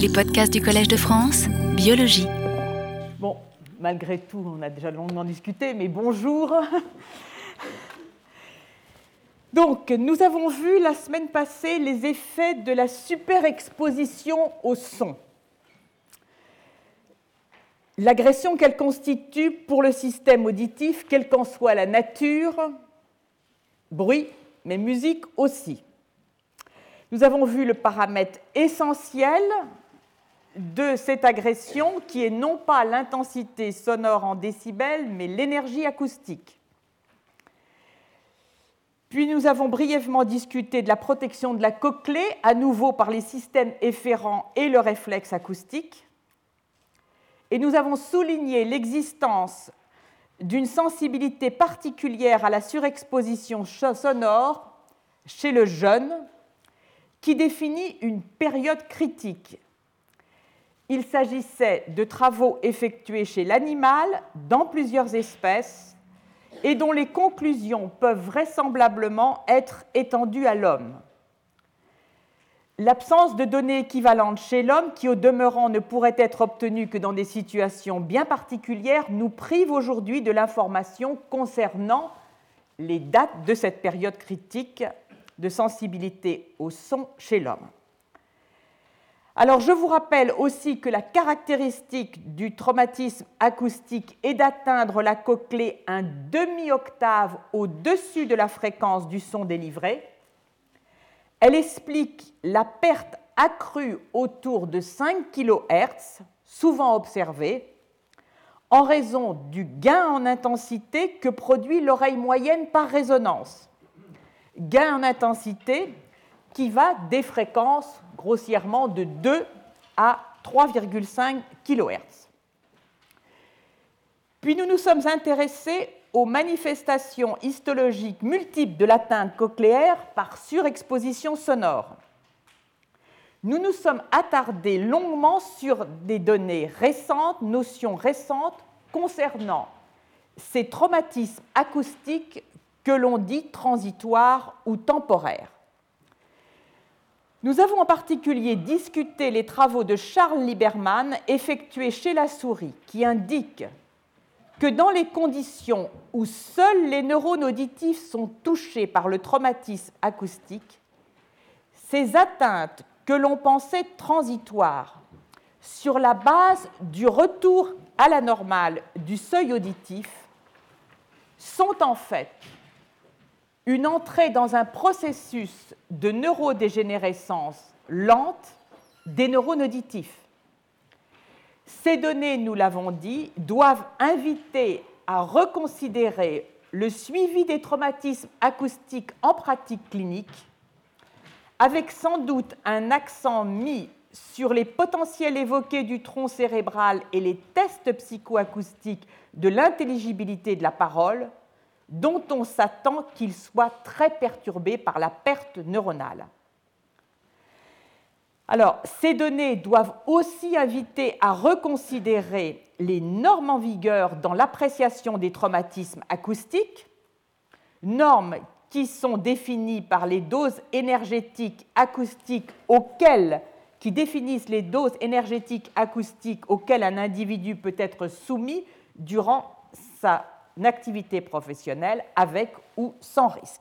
Les podcasts du Collège de France, biologie. Bon, malgré tout, on a déjà longuement discuté, mais bonjour. Donc, nous avons vu la semaine passée les effets de la superexposition au son. L'agression qu'elle constitue pour le système auditif, quelle qu'en soit la nature, bruit, mais musique aussi. Nous avons vu le paramètre essentiel de cette agression qui est non pas l'intensité sonore en décibels, mais l'énergie acoustique. Puis nous avons brièvement discuté de la protection de la cochlée, à nouveau par les systèmes efférents et le réflexe acoustique. Et nous avons souligné l'existence d'une sensibilité particulière à la surexposition sonore chez le jeune, qui définit une période critique. Il s'agissait de travaux effectués chez l'animal dans plusieurs espèces et dont les conclusions peuvent vraisemblablement être étendues à l'homme. L'absence de données équivalentes chez l'homme, qui au demeurant ne pourrait être obtenue que dans des situations bien particulières, nous prive aujourd'hui de l'information concernant les dates de cette période critique de sensibilité au son chez l'homme. Alors je vous rappelle aussi que la caractéristique du traumatisme acoustique est d'atteindre la cochlée un demi-octave au-dessus de la fréquence du son délivré. Elle explique la perte accrue autour de 5 kHz, souvent observée, en raison du gain en intensité que produit l'oreille moyenne par résonance gain en intensité qui va des fréquences grossièrement de 2 à 3,5 kHz. Puis nous nous sommes intéressés aux manifestations histologiques multiples de l'atteinte cochléaire par surexposition sonore. Nous nous sommes attardés longuement sur des données récentes, notions récentes concernant ces traumatismes acoustiques que l'on dit transitoire ou temporaire. Nous avons en particulier discuté les travaux de Charles Lieberman effectués chez la souris qui indiquent que dans les conditions où seuls les neurones auditifs sont touchés par le traumatisme acoustique, ces atteintes que l'on pensait transitoires sur la base du retour à la normale du seuil auditif sont en fait une entrée dans un processus de neurodégénérescence lente des neurones auditifs. Ces données, nous l'avons dit, doivent inviter à reconsidérer le suivi des traumatismes acoustiques en pratique clinique, avec sans doute un accent mis sur les potentiels évoqués du tronc cérébral et les tests psychoacoustiques de l'intelligibilité de la parole, dont on s'attend qu'il soit très perturbé par la perte neuronale. Alors, ces données doivent aussi inviter à reconsidérer les normes en vigueur dans l'appréciation des traumatismes acoustiques, normes qui sont définies par les doses énergétiques acoustiques auxquelles les doses énergétiques acoustiques auxquelles un individu peut être soumis durant sa activité professionnelle avec ou sans risque.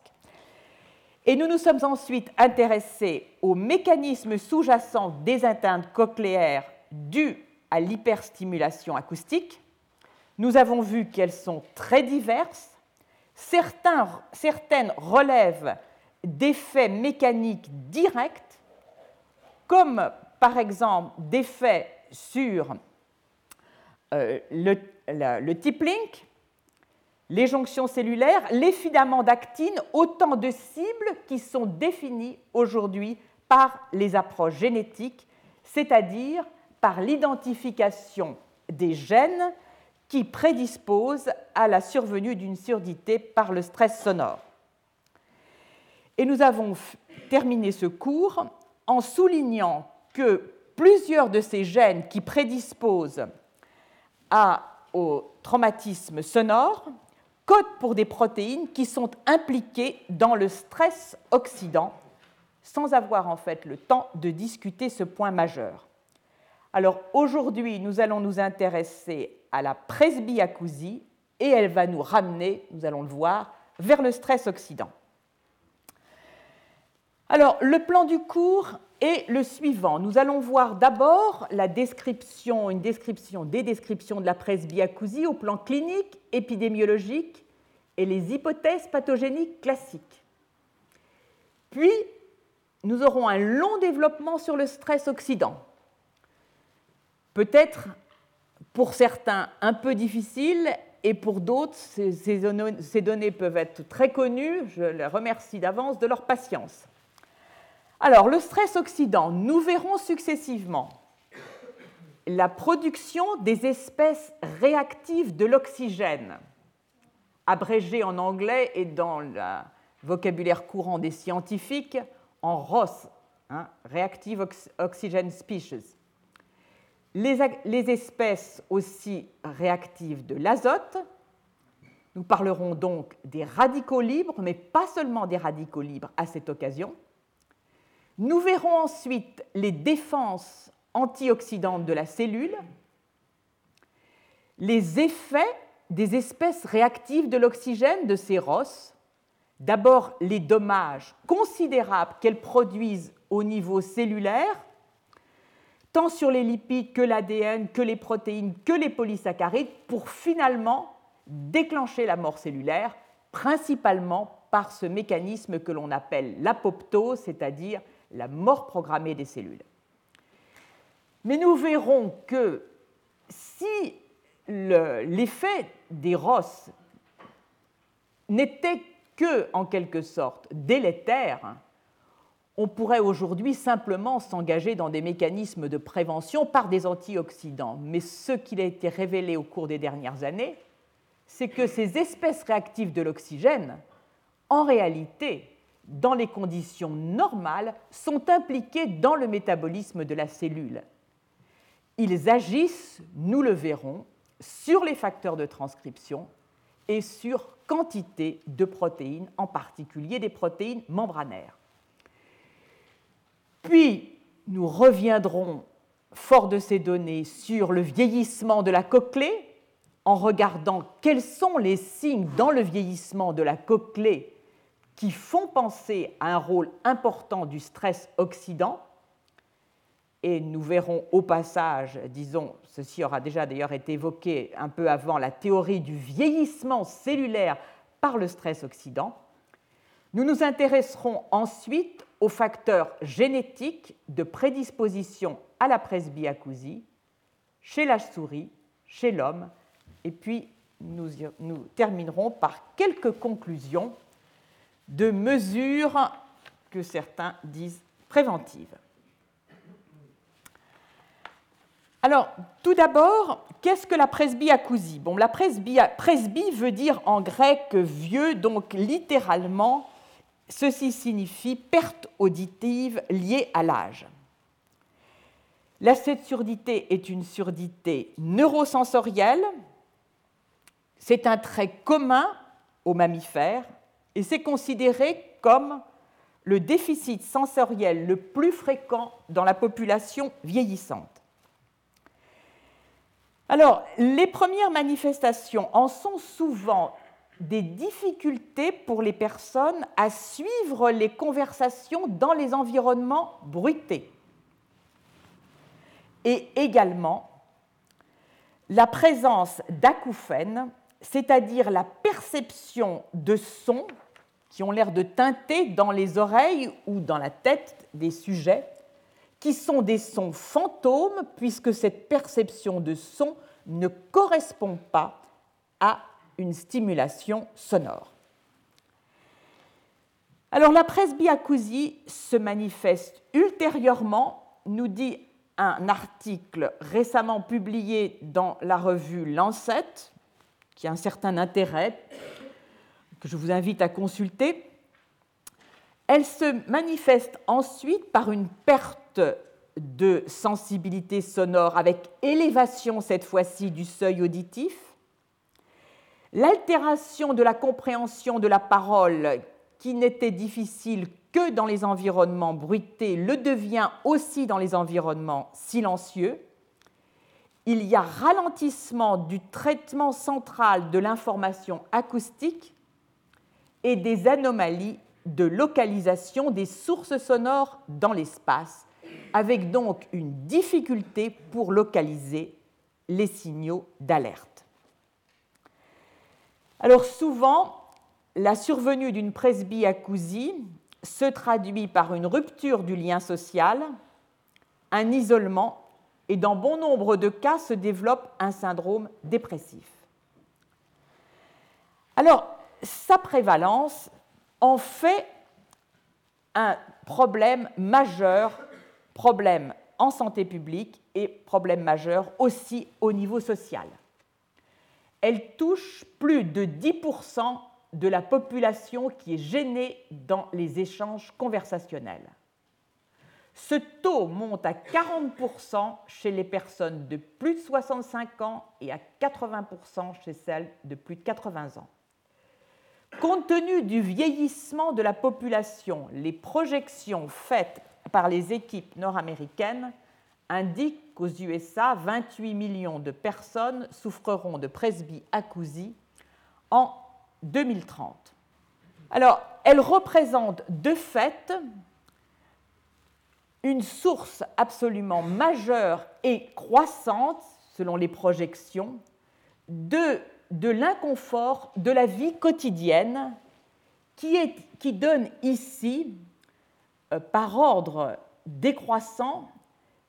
Et nous nous sommes ensuite intéressés aux mécanismes sous-jacents des atteintes cochléaires dues à l'hyperstimulation acoustique. Nous avons vu qu'elles sont très diverses. certaines relèvent d'effets mécaniques directs, comme par exemple d'effets sur euh, le, le, les jonctions cellulaires, les filaments d'actine, autant de cibles qui sont définies aujourd'hui par les approches génétiques, c'est-à-dire par l'identification des gènes qui prédisposent à la survenue d'une surdité par le stress sonore. Et nous avons terminé ce cours en soulignant que plusieurs de ces gènes qui prédisposent au traumatisme sonore code pour des protéines qui sont impliquées dans le stress oxydant, sans avoir en fait le temps de discuter ce point majeur. Alors aujourd'hui, nous allons nous intéresser à la presbyacousie et elle va nous ramener, nous allons le voir, vers le stress oxydant. Alors, le plan du cours est le suivant. Nous allons voir d'abord la description, une description des descriptions de la presbyacousie au plan clinique, épidémiologique et les hypothèses pathogéniques classiques. Puis, nous aurons un long développement sur le stress oxydant. Peut-être pour certains un peu difficile et pour d'autres, ces, données peuvent être très connues. Je les remercie d'avance de leur patience. Alors, le stress oxydant, nous verrons successivement la production des espèces réactives de l'oxygène, abrégée en anglais et dans le vocabulaire courant des scientifiques en ROS, hein, Reactive Oxygen Species les, espèces aussi réactives de l'azote. Nous parlerons donc des radicaux libres, mais pas seulement des radicaux libres à cette occasion. Nous verrons ensuite les défenses antioxydantes de la cellule, les effets des espèces réactives de l'oxygène de ces ROS, d'abord les dommages considérables qu'elles produisent au niveau cellulaire, tant sur les lipides que l'ADN, que les protéines, que les polysaccharides, pour finalement déclencher la mort cellulaire, principalement par ce mécanisme que l'on appelle l'apoptose, c'est-à-dire la mort programmée des cellules. Mais nous verrons que si l'effet des ROS n'était que, en quelque sorte, délétère, on pourrait aujourd'hui simplement s'engager dans des mécanismes de prévention par des antioxydants. Mais ce qu'il a été révélé au cours des dernières années, c'est que ces espèces réactives de l'oxygène, en réalité, dans les conditions normales, sont impliquées dans le métabolisme de la cellule. Ils agissent, nous le verrons, sur les facteurs de transcription et sur quantité de protéines, en particulier des protéines membranaires. Puis, nous reviendrons, fort de ces données, sur le vieillissement de la cochlée, en regardant quels sont les signes dans le vieillissement de la cochlée qui font penser à un rôle important du stress oxydant. Et nous verrons au passage, disons, ceci aura déjà d'ailleurs été évoqué un peu avant, la théorie du vieillissement cellulaire par le stress oxydant. Nous nous intéresserons ensuite aux facteurs génétiques de prédisposition à la presbyacousie chez la souris, chez l'homme, et puis nous, nous, terminerons par quelques conclusions de mesures que certains disent préventives. Alors, tout d'abord, qu'est-ce que la presbyacousie? La presby, presby veut dire en grec vieux, donc littéralement Ceci signifie perte auditive liée à l'âge. Cette surdité est une surdité neurosensorielle. C'est un trait commun aux mammifères et c'est considéré comme le déficit sensoriel le plus fréquent dans la population vieillissante. Alors, les premières manifestations en sont souvent des difficultés pour les personnes à suivre les conversations dans les environnements bruités. Et également la présence d'acouphènes, c'est-à-dire la perception de sons qui ont l'air de teinter dans les oreilles ou dans la tête des sujets, qui sont des sons fantômes puisque cette perception de son ne correspond pas à une stimulation sonore. Alors la presbyacousie se manifeste ultérieurement, nous dit un article récemment publié dans la revue Lancet, qui a un certain intérêt, que je vous invite à consulter. Elle se manifeste ensuite par une perte de sensibilité sonore avec élévation cette fois-ci du seuil auditif, L'altération de la compréhension de la parole, qui n'était difficile que dans les environnements bruités, le devient aussi dans les environnements silencieux. Il y a ralentissement du traitement central de l'information acoustique et des anomalies de localisation des sources sonores dans l'espace, avec donc une difficulté pour localiser les signaux d'alerte. Alors souvent, la survenue d'une presbyacousie se traduit par une rupture du lien social, un isolement et dans bon nombre de cas se développe un syndrome dépressif. Alors, sa prévalence en fait un problème majeur, problème en santé publique et problème majeur aussi au niveau social. Elle touche plus de 10% de la population qui est gênée dans les échanges conversationnels. Ce taux monte à 40% chez les personnes de plus de 65 ans et à 80% chez celles de plus de 80 ans. Compte tenu du vieillissement de la population, les projections faites par les équipes nord-américaines indiquent qu'aux USA, 28 millions de personnes souffreront de presbyacousie en 2030. Alors, elle représente de fait une source absolument majeure et croissante, selon les projections, de, l'inconfort de la vie quotidienne qui donne ici, euh, par ordre décroissant,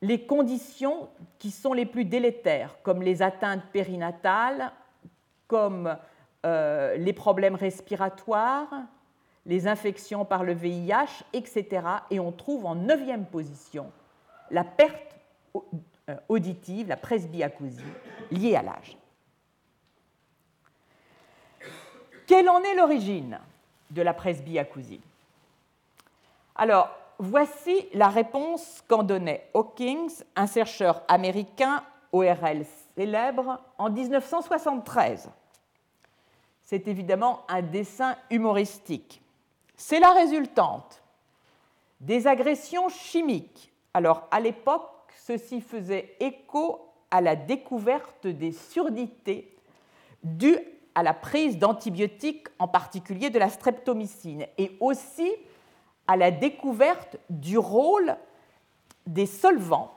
les conditions qui sont les plus délétères, comme les atteintes périnatales, comme euh, les problèmes respiratoires, les infections par le VIH, etc. Et on trouve en neuvième position la perte euh, auditive, la presbyacousie, liée à l'âge. Quelle en est l'origine de la presbyacousie? Alors, voici la réponse qu'en donnait Hawkins, un chercheur américain ORL célèbre, en 1973. C'est évidemment un dessin humoristique. C'est la résultante des agressions chimiques. Alors, à l'époque, ceci faisait écho à la découverte des surdités dues à la prise d'antibiotiques, en particulier de la streptomycine, et aussi à la découverte du rôle des solvants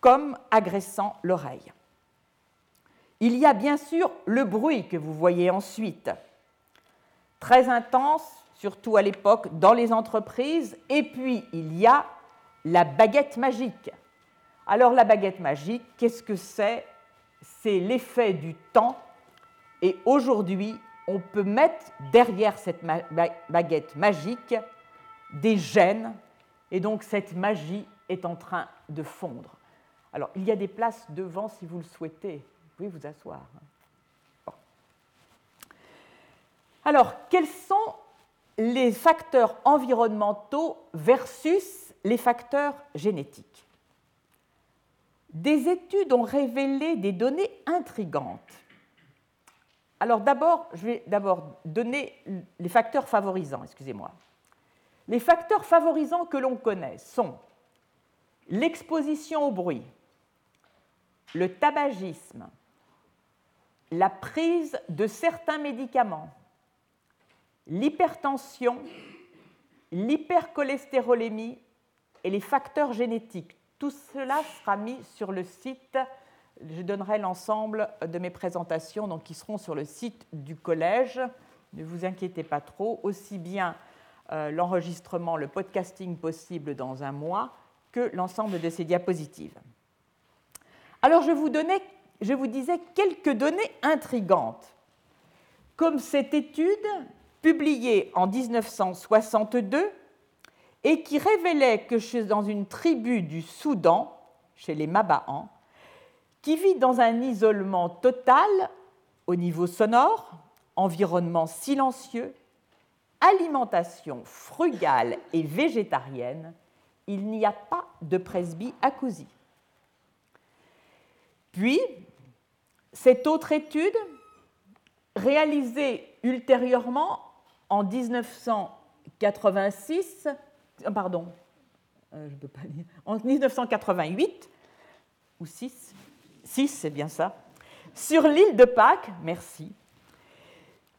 comme agressant l'oreille. Il y a bien sûr le bruit que vous voyez ensuite, très intense, surtout à l'époque, dans les entreprises. Et puis, il y a la baguette magique. Alors, la baguette magique, qu'est-ce que c'est? C'est l'effet du temps. Et aujourd'hui, on peut mettre derrière cette baguette magique des gènes. Et donc, cette magie est en train de fondre. Alors, il y a des places devant si vous le souhaitez. Vous pouvez vous asseoir. Alors, quels sont les facteurs environnementaux versus les facteurs génétiques. Des études ont révélé des données intrigantes. Alors d'abord, je vais d'abord donner les facteurs favorisants, excusez-moi. Les facteurs favorisants que l'on connaît sont l'exposition au bruit, le tabagisme, la prise de certains médicaments, l'hypertension, l'hypercholestérolémie et les facteurs génétiques. Tout cela sera mis sur le site. Je donnerai l'ensemble de mes présentations donc, qui seront sur le site du collège. Ne vous inquiétez pas trop, aussi bien euh, l'enregistrement, le podcasting possible dans un mois que l'ensemble de ces diapositives. Alors je vous, donnais, je vous disais quelques données intrigantes. Comme cette étude publié en 1962 et qui révélait que dans une tribu du Soudan, chez les Mabahans, qui vit dans un isolement total au niveau sonore, environnement silencieux, alimentation frugale et végétarienne, il n'y a pas de presbyacousie. Puis, cette autre étude, réalisée ultérieurement en 1986, euh, pardon, euh, je peux pas en 1988 ou 6, 6, c'est bien ça, sur l'île de Pâques, merci,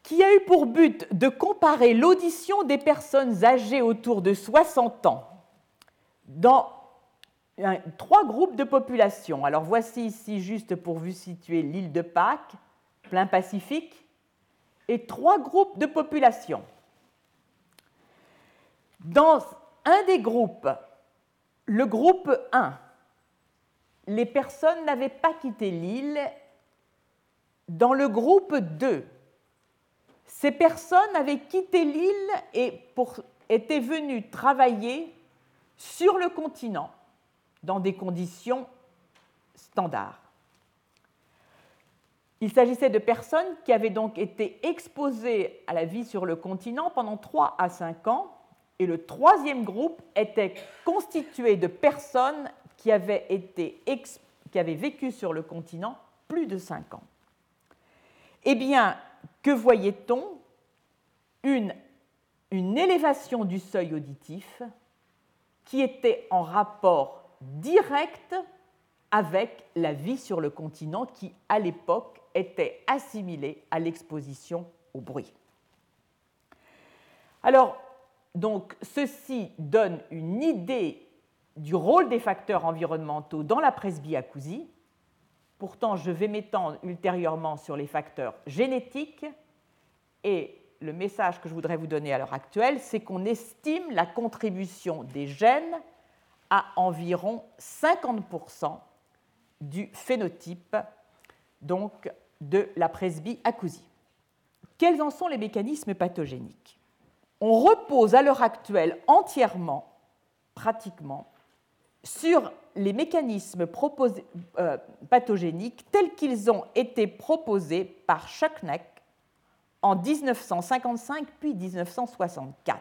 qui a eu pour but de comparer l'audition des personnes âgées autour de 60 ans dans trois groupes de population. Alors voici ici, juste pour vous situer, l'île de Pâques, plein Pacifique, et trois groupes de population. Dans un des groupes, le groupe 1, les personnes n'avaient pas quitté l'île. Dans le groupe 2, ces personnes avaient quitté l'île et étaient venues travailler sur le continent dans des conditions standards. Il s'agissait de personnes qui avaient donc été exposées à la vie sur le continent pendant 3 à 5 ans, et le troisième groupe était constitué de personnes qui avaient, vécu sur le continent plus de 5 ans. Eh bien, que voyait-on? Une, une élévation du seuil auditif qui était en rapport direct avec la vie sur le continent qui, à l'époque, était assimilée à l'exposition au bruit. Alors, donc, ceci donne une idée du rôle des facteurs environnementaux dans la presbyacousie. Pourtant, je vais m'étendre ultérieurement sur les facteurs génétiques et le message que je voudrais vous donner à l'heure actuelle, c'est qu'on estime la contribution des gènes à environ 50% du phénotype donc, de la presbyacousie. Quels en sont les mécanismes pathogéniques? On repose à l'heure actuelle entièrement, pratiquement, sur les mécanismes euh, pathogéniques tels qu'ils ont été proposés par Schuckneck en 1955 puis 1964.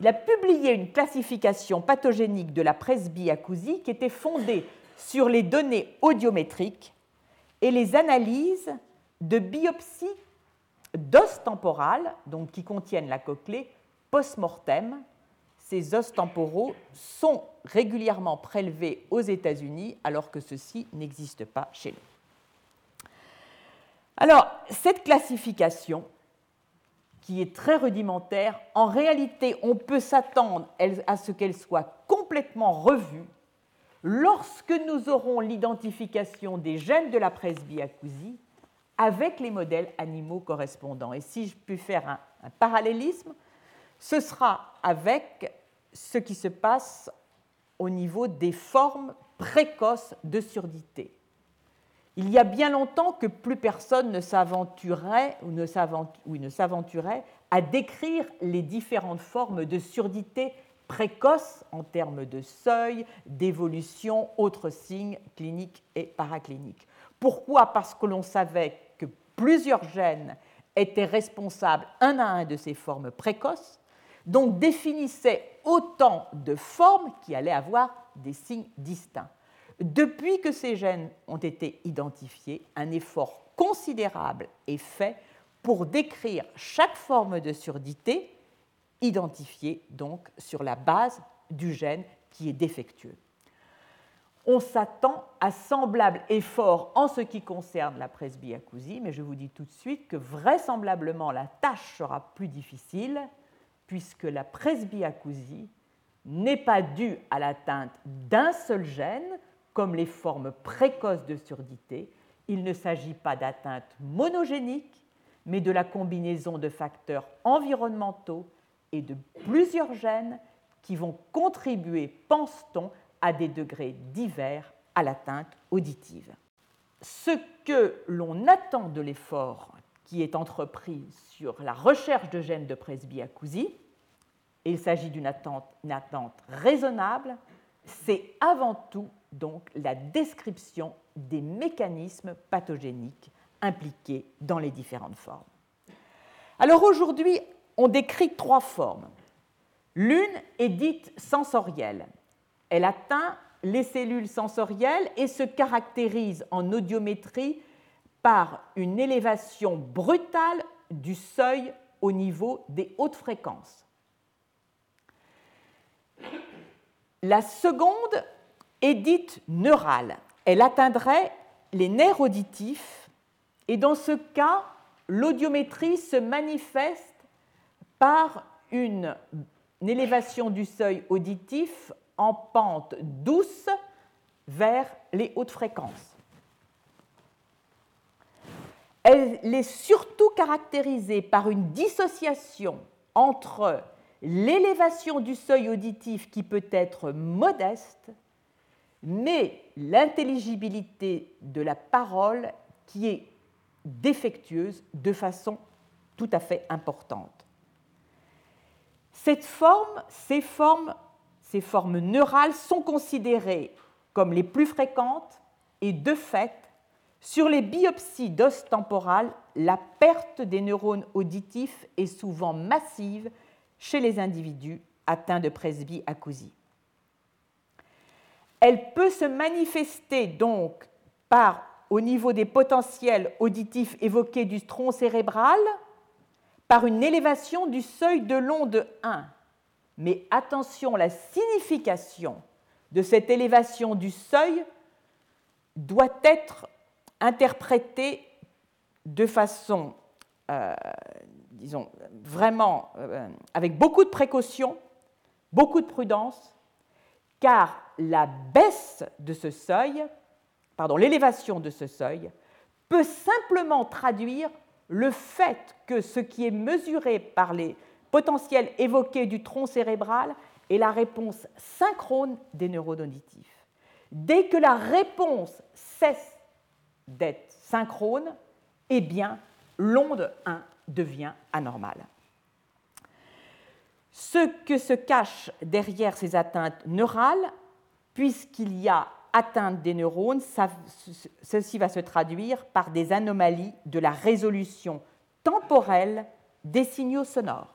Il a publié une classification pathogénique de la presbyacousie qui était fondée sur les données audiométriques et les analyses de biopsies d'os temporales, donc qui contiennent la cochlée, post-mortem. Ces os temporaux sont régulièrement prélevés aux États-Unis alors que ceci n'existe pas chez nous. Alors, cette classification, qui est très rudimentaire, en réalité, on peut s'attendre à ce qu'elle soit complètement revue lorsque nous aurons l'identification des gènes de la presbyacousie avec les modèles animaux correspondants. Et si je puis faire un, parallélisme, ce sera avec ce qui se passe au niveau des formes précoces de surdité. Il y a bien longtemps que plus personne ne s'aventurait ou ne s'aventurait à décrire les différentes formes de surdité précoces en termes de seuil, d'évolution, autres signes cliniques et paracliniques. Pourquoi? Parce que l'on savait que plusieurs gènes étaient responsables un à un de ces formes précoces, donc définissaient autant de formes qui allaient avoir des signes distincts. Depuis que ces gènes ont été identifiés, un effort considérable est fait pour décrire chaque forme de surdité, identifiée donc sur la base du gène qui est défectueux. On s'attend à semblable effort en ce qui concerne la presbyacousie, mais je vous dis tout de suite que vraisemblablement la tâche sera plus difficile puisque la presbyacousie n'est pas due à l'atteinte d'un seul gène, comme les formes précoces de surdité, il ne s'agit pas d'atteinte monogénique, mais de la combinaison de facteurs environnementaux et de plusieurs gènes qui vont contribuer, pense-t-on, à des degrés divers à l'atteinte auditive. Ce que l'on attend de l'effort qui est entrepris sur la recherche de gènes de presbyacousie, et il s'agit d'une attente, attente raisonnable, c'est avant tout donc la description des mécanismes pathogéniques impliqués dans les différentes formes. Alors aujourd'hui, on décrit trois formes. L'une est dite sensorielle. Elle atteint les cellules sensorielles et se caractérise en audiométrie par une élévation brutale du seuil au niveau des hautes fréquences. La seconde est dite neurale. Elle atteindrait les nerfs auditifs, et dans ce cas, l'audiométrie se manifeste par une, élévation du seuil auditif en pente douce vers les hautes fréquences. Elle est surtout caractérisée par une dissociation entre l'élévation du seuil auditif qui peut être modeste, mais l'intelligibilité de la parole qui est défectueuse de façon tout à fait importante. Cette forme, ces formes, ces formes neurales sont considérées comme les plus fréquentes et de fait, sur les biopsies d'os temporal, la perte des neurones auditifs est souvent massive chez les individus atteints de presbyacousie. Elle peut se manifester donc par, au niveau des potentiels auditifs évoqués du tronc cérébral, par une élévation du seuil de l'onde 1. Mais attention, la signification de cette élévation du seuil doit être interprétée de façon, euh, disons, vraiment euh, avec beaucoup de précaution, beaucoup de prudence, car la baisse de ce seuil, pardon, l'élévation de ce seuil, peut simplement traduire le fait que ce qui est mesuré par les potentiels évoqués du tronc cérébral est la réponse synchrone des neurones auditifs. Dès que la réponse cesse d'être synchrone, eh bien, l'onde 1 devient anormale. Ce que se cache derrière ces atteintes neurales, puisqu'il y a atteinte des neurones, ceci va se traduire par des anomalies de la résolution temporelle des signaux sonores.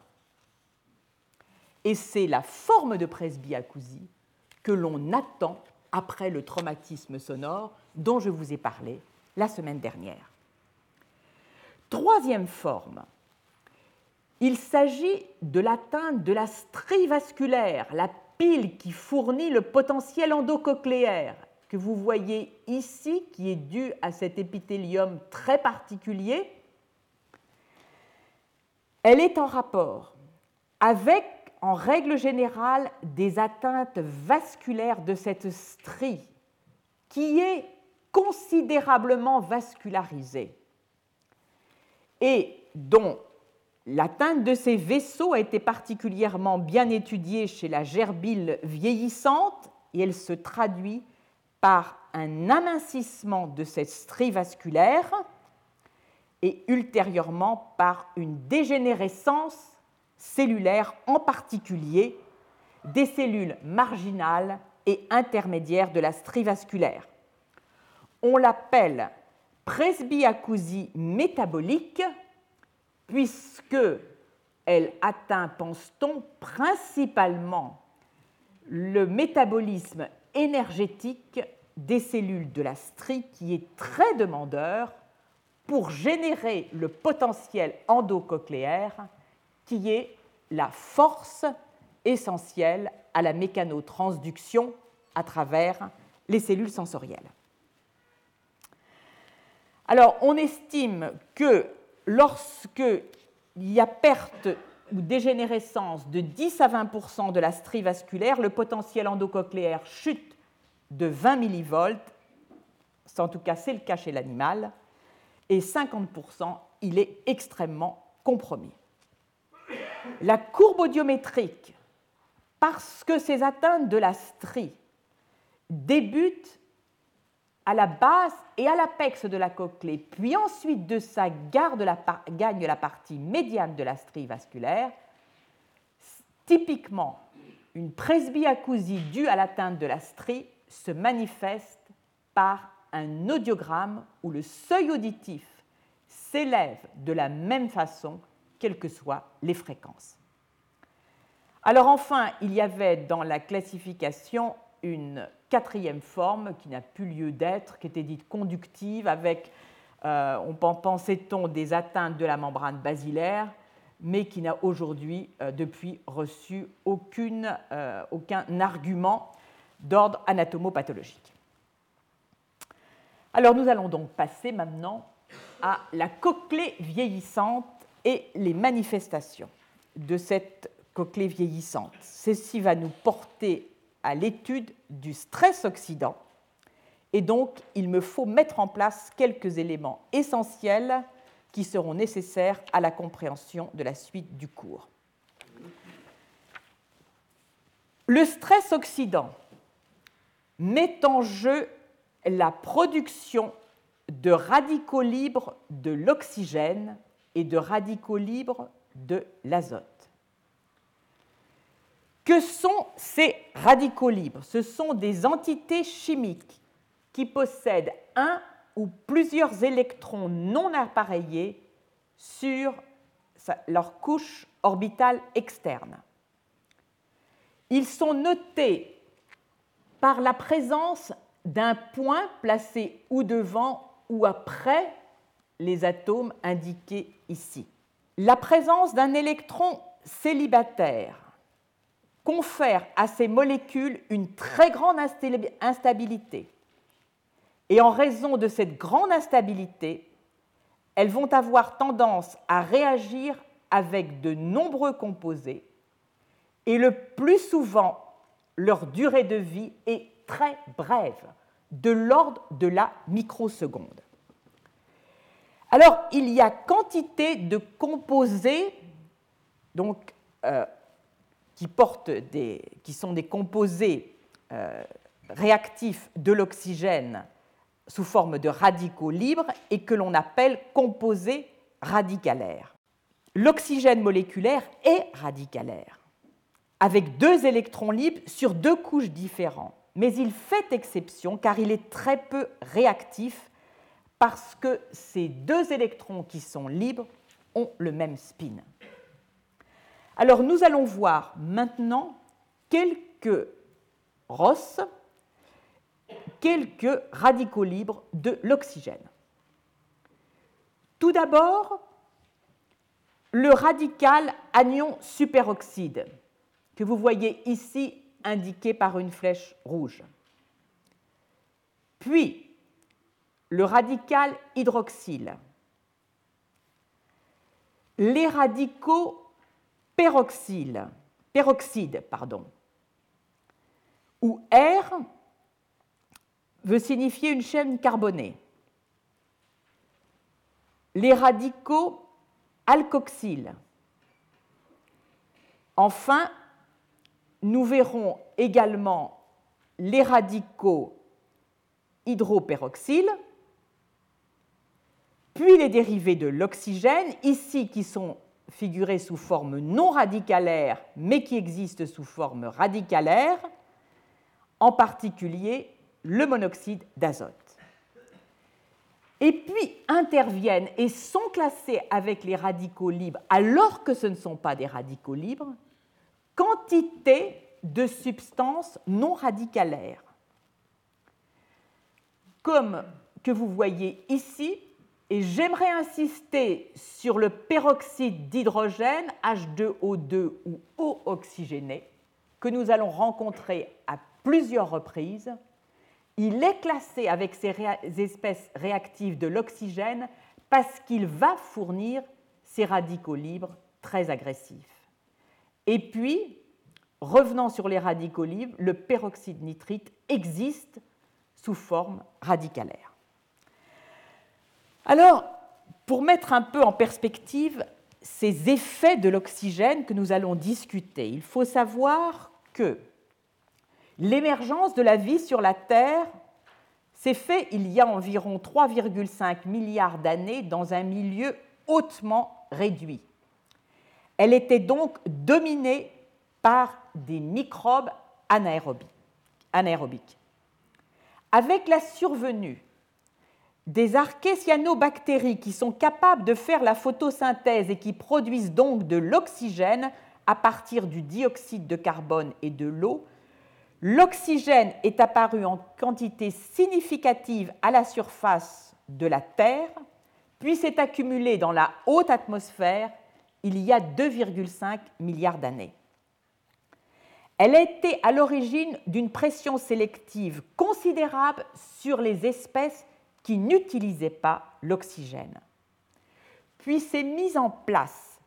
Et c'est la forme de presbyacousie que l'on attend après le traumatisme sonore dont je vous ai parlé la semaine dernière. Troisième forme, il s'agit de l'atteinte de la strie vasculaire, la pile qui fournit le potentiel endocochléaire que vous voyez ici, qui est dû à cet épithélium très particulier. Elle est en rapport avec, en règle générale, des atteintes vasculaires de cette strie, qui est considérablement vascularisée et dont L'atteinte de ces vaisseaux a été particulièrement bien étudiée chez la gerbille vieillissante et elle se traduit par un amincissement de cette strie vasculaire et ultérieurement par une dégénérescence cellulaire, en particulier des cellules marginales et intermédiaires de la strie vasculaire. On l'appelle presbyacousie métabolique puisque elle atteint, pense-t-on, principalement le métabolisme énergétique des cellules de la strie qui est très demandeur pour générer le potentiel endocochléaire qui est la force essentielle à la mécanotransduction à travers les cellules sensorielles. Alors, on estime que lorsqu'il y a perte ou dégénérescence de 10 à 20% de la strie vasculaire, le potentiel endocochléaire chute de 20 millivolts, en tout cas c'est le cas chez l'animal, et 50 il est extrêmement compromis. La courbe audiométrique, parce que ces atteintes de la strie débutent à la base et à l'apex de la cochlée, puis ensuite de ça gagne la partie médiane de la strie vasculaire, typiquement, une presbyacousie due à l'atteinte de la strie se manifeste par un audiogramme où le seuil auditif s'élève de la même façon, quelles que soient les fréquences. Alors enfin, il y avait dans la classification une quatrième forme qui n'a plus lieu d'être, qui était dite conductive, avec, euh, on pensait-on, des atteintes de la membrane basilaire, mais qui n'a aujourd'hui, euh, depuis, reçu aucune, euh, aucun argument d'ordre anatomopathologique. Alors nous allons donc passer maintenant à la cochlée vieillissante et les manifestations de cette cochlée vieillissante. Ceci va nous porter à l'étude du stress oxydant. Et donc, il me faut mettre en place quelques éléments essentiels qui seront nécessaires à la compréhension de la suite du cours. Le stress oxydant met en jeu la production de radicaux libres de l'oxygène et de radicaux libres de l'azote. Que sont ces radicaux libres? Ce sont des entités chimiques qui possèdent un ou plusieurs électrons non appareillés sur leur couche orbitale externe. Ils sont notés par la présence d'un point placé ou devant ou après les atomes indiqués ici. La présence d'un électron célibataire confère à ces molécules une très grande instabilité. Et en raison de cette grande instabilité, elles vont avoir tendance à réagir avec de nombreux composés et le plus souvent, leur durée de vie est très brève, de l'ordre de la microseconde. Alors, il y a quantité de composés donc, euh, qui, sont des composés euh, réactifs de l'oxygène sous forme de radicaux libres et que l'on appelle composés radicalaires. L'oxygène moléculaire est radicalaire, avec deux électrons libres sur deux couches différentes. Mais il fait exception car il est très peu réactif parce que ces deux électrons qui sont libres ont le même spin. Alors nous allons voir maintenant quelques ROS quelques radicaux libres de l'oxygène. Tout d'abord, le radical anion superoxyde, que vous voyez ici indiqué par une flèche rouge. Puis, le radical hydroxyle. Les radicaux peroxyles, peroxyde, pardon, où R veut signifier une chaîne carbonée. Les radicaux alkoxyles. Enfin, nous verrons également les radicaux hydroperoxyles, puis les dérivés de l'oxygène, ici qui sont figurés sous forme non radicalaire, mais qui existent sous forme radicalaire, en particulier le monoxyde d'azote. Et puis interviennent et sont classés avec les radicaux libres, alors que ce ne sont pas des radicaux libres, quantité de substances non radicalaires. Comme que vous voyez ici, et j'aimerais insister sur le peroxyde d'hydrogène, H2O2 ou eau oxygénée, que nous allons rencontrer à plusieurs reprises il est classé avec ces espèces réactives de l'oxygène parce qu'il va fournir ces radicaux libres très agressifs. Et puis, revenant sur les radicaux libres, le peroxyde nitrite existe sous forme radicalaire. Alors, pour mettre un peu en perspective ces effets de l'oxygène que nous allons discuter, il faut savoir que L'émergence de la vie sur la Terre s'est faite il y a environ 3,5 milliards d'années dans un milieu hautement réduit. Elle était donc dominée par des microbes anaérobiques. Avec la survenue des archécyanobactéries qui sont capables de faire la photosynthèse et qui produisent donc de l'oxygène à partir du dioxyde de carbone et de l'eau, L'oxygène est apparu en quantité significative à la surface de la Terre, puis s'est accumulé dans la haute atmosphère il y a 2,5 milliards d'années. Elle a été à l'origine d'une pression sélective considérable sur les espèces qui n'utilisaient pas l'oxygène. Puis s'est mis en place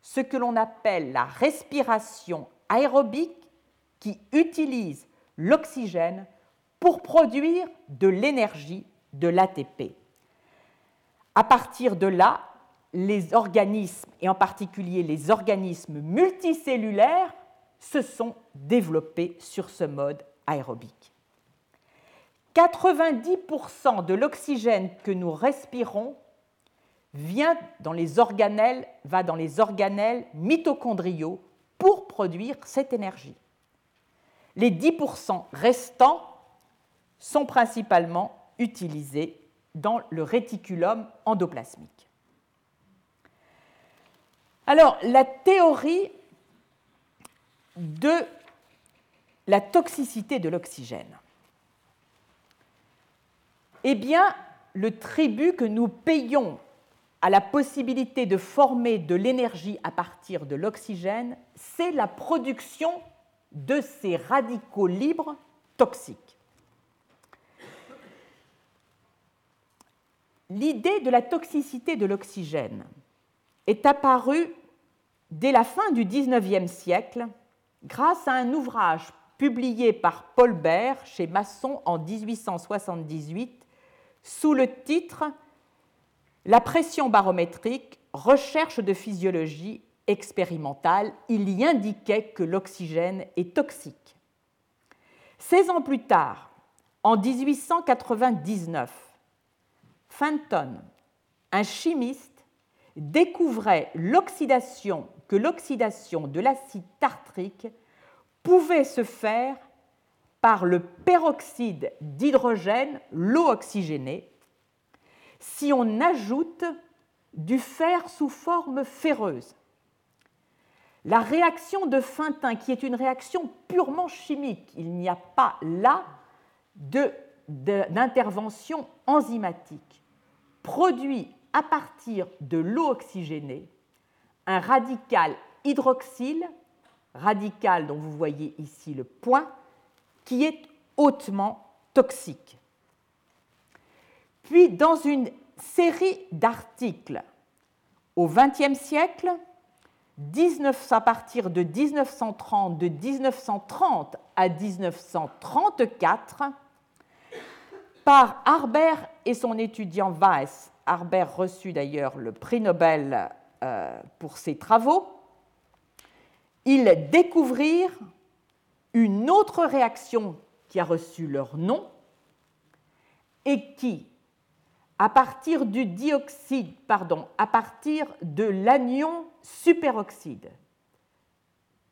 ce que l'on appelle la respiration aérobique qui utilise l'oxygène pour produire de l'énergie de l'ATP. À partir de là, les organismes, et en particulier les organismes multicellulaires, se sont développés sur ce mode aérobique. 90% de l'oxygène que nous respirons vient dans les organelles, va dans les organelles mitochondriaux pour produire cette énergie. Les 10% restants sont principalement utilisés dans le réticulum endoplasmique. Alors, la théorie de la toxicité de l'oxygène. Eh bien, le tribut que nous payons à la possibilité de former de l'énergie à partir de l'oxygène, c'est la production de ces radicaux libres toxiques. L'idée de la toxicité de l'oxygène est apparue dès la fin du XIXe siècle grâce à un ouvrage publié par Paul Bert chez Masson en 1878 sous le titre La pression barométrique, recherche de physiologie expérimentale. Il y indiquait que l'oxygène est toxique. 16 ans plus tard, en 1899, Fenton, un chimiste, découvrait que l'oxydation de l'acide tartrique pouvait se faire par le peroxyde d'hydrogène, l'eau oxygénée, si on ajoute du fer sous forme ferreuse. La réaction de Fintin, qui est une réaction purement chimique, il n'y a pas là d'intervention enzymatique, produit à partir de l'eau oxygénée un radical hydroxyle, radical dont vous voyez ici le point, qui est hautement toxique. Puis, dans une série d'articles au XXe siècle, 19, à partir de 1930, de 1930 à 1934, par Harbert et son étudiant Weiss. Harbert reçut d'ailleurs le prix Nobel euh, pour ses travaux. Ils découvrirent une autre réaction qui a reçu leur nom et qui, à partir du dioxyde, pardon, à partir de l'anion superoxyde,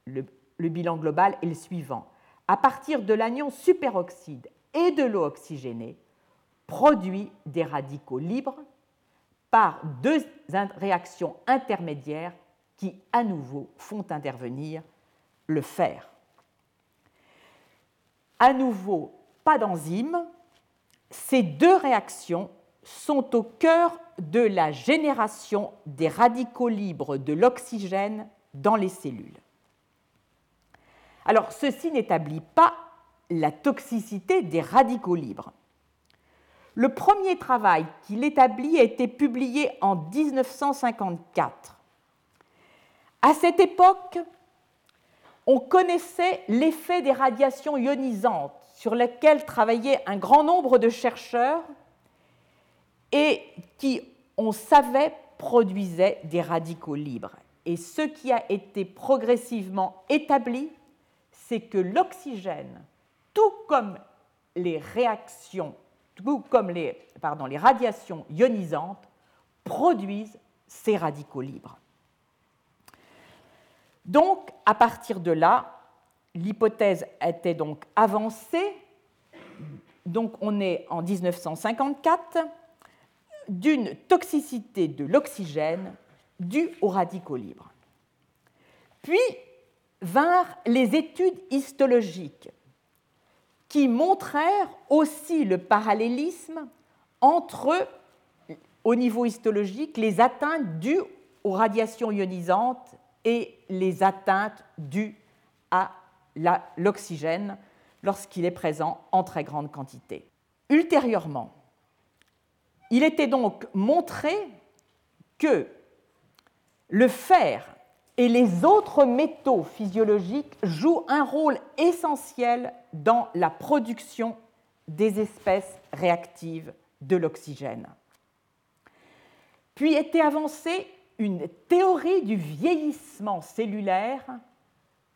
le, bilan global est le suivant. À partir de l'anion superoxyde et de l'eau oxygénée, produit des radicaux libres par deux réactions intermédiaires qui, à nouveau, font intervenir le fer. À nouveau, pas d'enzyme. Ces deux réactions sont au cœur de la génération des radicaux libres de l'oxygène dans les cellules. Alors, ceci n'établit pas la toxicité des radicaux libres. Le premier travail qu'il établit a été publié en 1954. À cette époque, on connaissait l'effet des radiations ionisantes sur lesquelles travaillaient un grand nombre de chercheurs et qui, on savait, produisaient des radicaux libres. Et ce qui a été progressivement établi, c'est que l'oxygène, tout comme les réactions tout comme les radiations ionisantes, produisent ces radicaux libres. Donc, à partir de là, l'hypothèse était donc avancée. Donc, on est en 1954 d'une toxicité de l'oxygène due aux radicaux libres. Puis vinrent les études histologiques qui montrèrent aussi le parallélisme entre, au niveau histologique, les atteintes dues aux radiations ionisantes et les atteintes dues à l'oxygène lorsqu'il est présent en très grande quantité. Ultérieurement, il était donc montré que le fer et les autres métaux physiologiques jouent un rôle essentiel dans la production des espèces réactives de l'oxygène. Puis était avancée une théorie du vieillissement cellulaire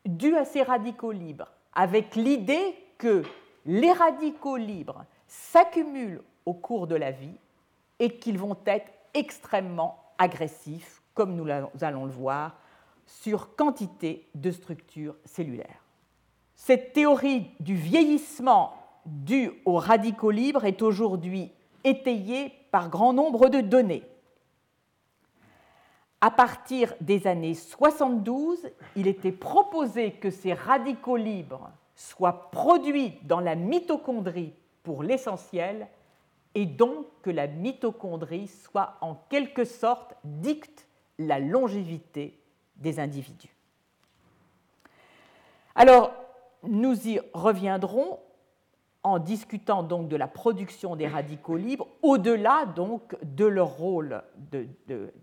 due à ces radicaux libres, avec l'idée que les radicaux libres s'accumulent au cours de la vie et qu'ils vont être extrêmement agressifs, comme nous allons le voir, sur quantité de structures cellulaires. Cette théorie du vieillissement dû aux radicaux libres est aujourd'hui étayée par grand nombre de données. À partir des années 72, il était proposé que ces radicaux libres soient produits dans la mitochondrie pour l'essentiel et donc que la mitochondrie soit en quelque sorte dicte la longévité des individus. Alors, nous y reviendrons en discutant donc de la production des radicaux libres, au-delà donc de leur rôle de, de,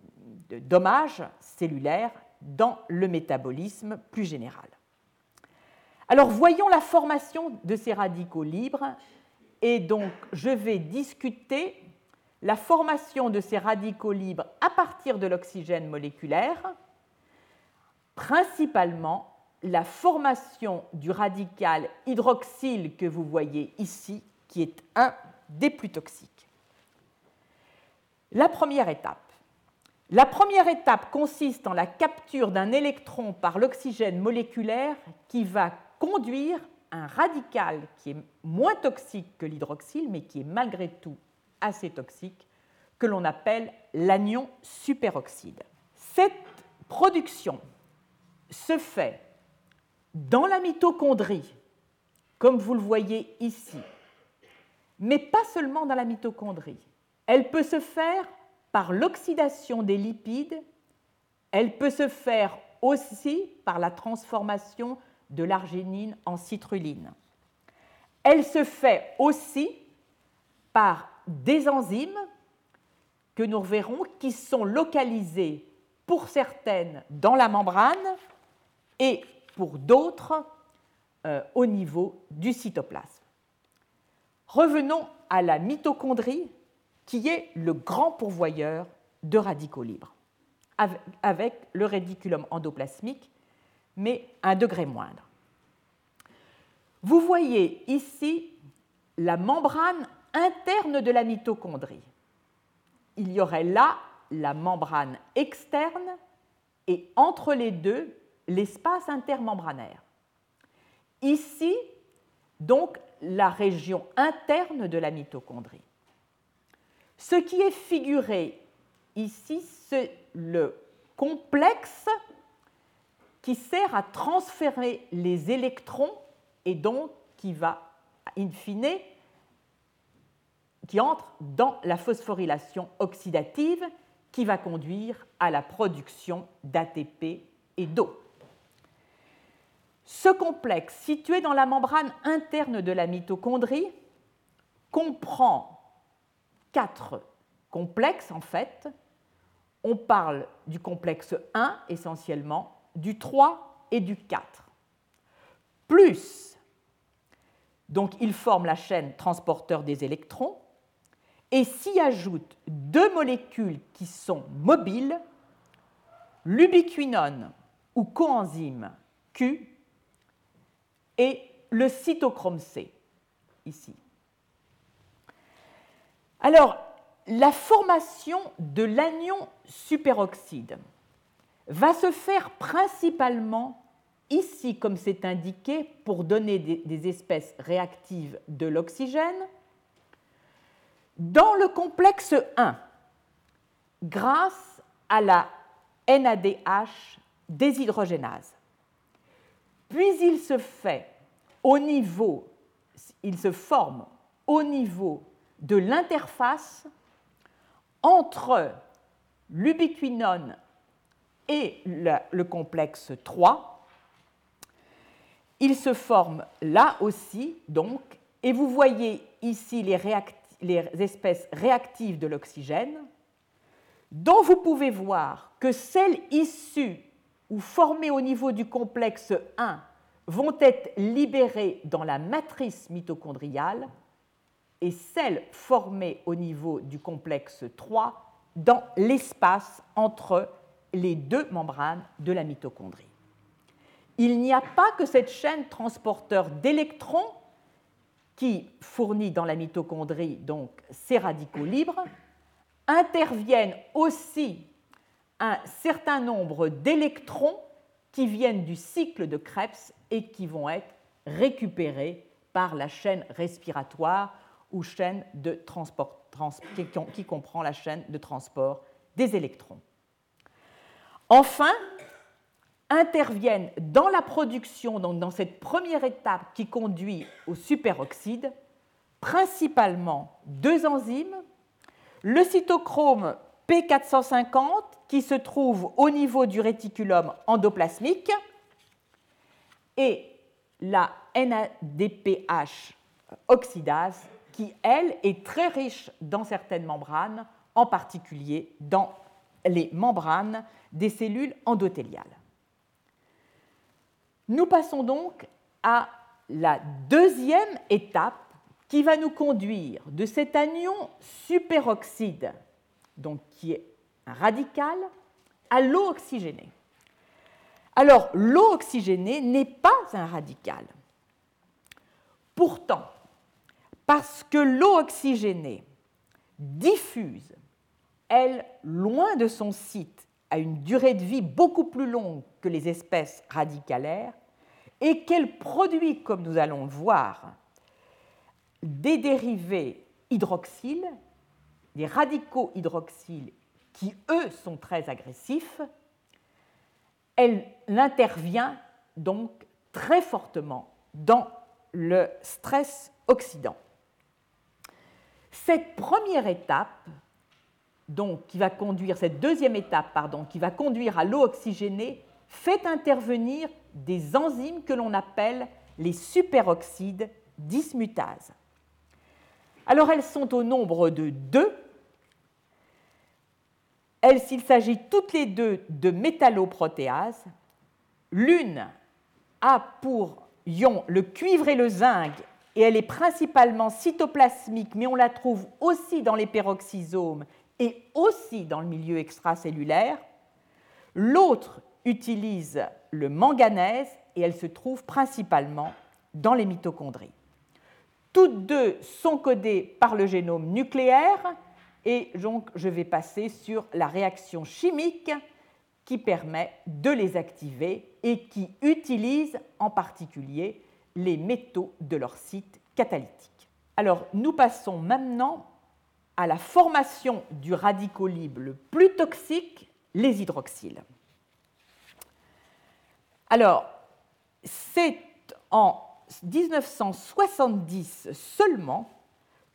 dommages cellulaires dans le métabolisme plus général. Alors voyons la formation de ces radicaux libres et donc je vais discuter la formation de ces radicaux libres à partir de l'oxygène moléculaire, principalement la formation du radical hydroxyle que vous voyez ici, qui est un des plus toxiques. La première étape. La première étape consiste en la capture d'un électron par l'oxygène moléculaire qui va conduire un radical qui est moins toxique que l'hydroxyle, mais qui est malgré tout assez toxique, que l'on appelle l'anion superoxyde. Cette production se fait dans la mitochondrie, comme vous le voyez ici, mais pas seulement dans la mitochondrie. Elle peut se faire par l'oxydation des lipides, elle peut se faire aussi par la transformation de l'arginine en citruline. Elle se fait aussi par des enzymes que nous reverrons qui sont localisées pour certaines dans la membrane et pour d'autres euh, au niveau du cytoplasme. Revenons à la mitochondrie qui est le grand pourvoyeur de radicaux libres, avec le réticulum endoplasmique mais un degré moindre. Vous voyez ici la membrane interne de la mitochondrie. Il y aurait là la membrane externe et entre les deux, l'espace intermembranaire. Ici, donc, la région interne de la mitochondrie. Ce qui est figuré ici, c'est le complexe qui sert à transférer les électrons et donc qui va, in fine, qui entre dans la phosphorylation oxydative qui va conduire à la production d'ATP et d'eau. Ce complexe, situé dans la membrane interne de la mitochondrie, comprend quatre complexes en fait. On parle du complexe 1 essentiellement, du 3 et du 4. Plus, donc il forme la chaîne transporteur des électrons, et s'y ajoutent deux molécules qui sont mobiles, l'ubiquinone ou coenzyme Q et le cytochrome C, ici. Alors, la formation de l'anion superoxyde va se faire principalement ici, comme c'est indiqué, pour donner des, espèces réactives de l'oxygène, dans le complexe 1, grâce à la NADH déshydrogénase. Puis il se fait au niveau, il se forme au niveau de l'interface entre l'ubiquinone et le, complexe 3. Il se forme là aussi, donc, et vous voyez ici les, les espèces réactives de l'oxygène, dont vous pouvez voir que celles issues ou formées au niveau du complexe 1 vont être libérées dans la matrice mitochondriale et celles formées au niveau du complexe 3 dans l'espace entre les deux membranes de la mitochondrie. Il n'y a pas que cette chaîne transporteur d'électrons qui fournit dans la mitochondrie donc ces radicaux libres, interviennent aussi un certain nombre d'électrons qui viennent du cycle de Krebs et qui vont être récupérés par la chaîne respiratoire ou chaîne de transport, qui comprend la chaîne de transport des électrons. Enfin, interviennent dans la production, donc dans cette première étape qui conduit au superoxyde, principalement deux enzymes, le cytochrome P450 qui se trouve au niveau du réticulum endoplasmique et la NADPH oxydase qui, elle, est très riche dans certaines membranes, en particulier dans les membranes des cellules endothéliales. Nous passons donc à la deuxième étape qui va nous conduire de cet anion superoxyde, donc qui est un radical, à l'eau oxygénée. Alors, l'eau oxygénée n'est pas un radical. Pourtant, parce que l'eau oxygénée diffuse, elle, loin de son site, à une durée de vie beaucoup plus longue que les espèces radicalaires et qu'elle produit, comme nous allons le voir, des dérivés hydroxyles, des radicaux hydroxyles qui, eux, sont très agressifs, elle intervient donc très fortement dans le stress oxydant. Cette première étape qui va conduire, cette deuxième étape, qui va conduire à l'eau oxygénée, fait intervenir des enzymes que l'on appelle les superoxydes dismutases. Alors elles sont au nombre de deux. Elles, s'il s'agit toutes les deux de métalloprotéases, l'une a pour ion le cuivre et le zinc, et elle est principalement cytoplasmique, mais on la trouve aussi dans les peroxysomes et aussi dans le milieu extracellulaire. L'autre utilise le manganèse et elle se trouve principalement dans les mitochondries. Toutes deux sont codées par le génome nucléaire et donc je vais passer sur la réaction chimique qui permet de les activer et qui utilise en particulier les métaux de leur site catalytique. Alors nous passons maintenant à la formation du radicolibre le plus toxique, les hydroxyles. Alors, c'est en 1970 seulement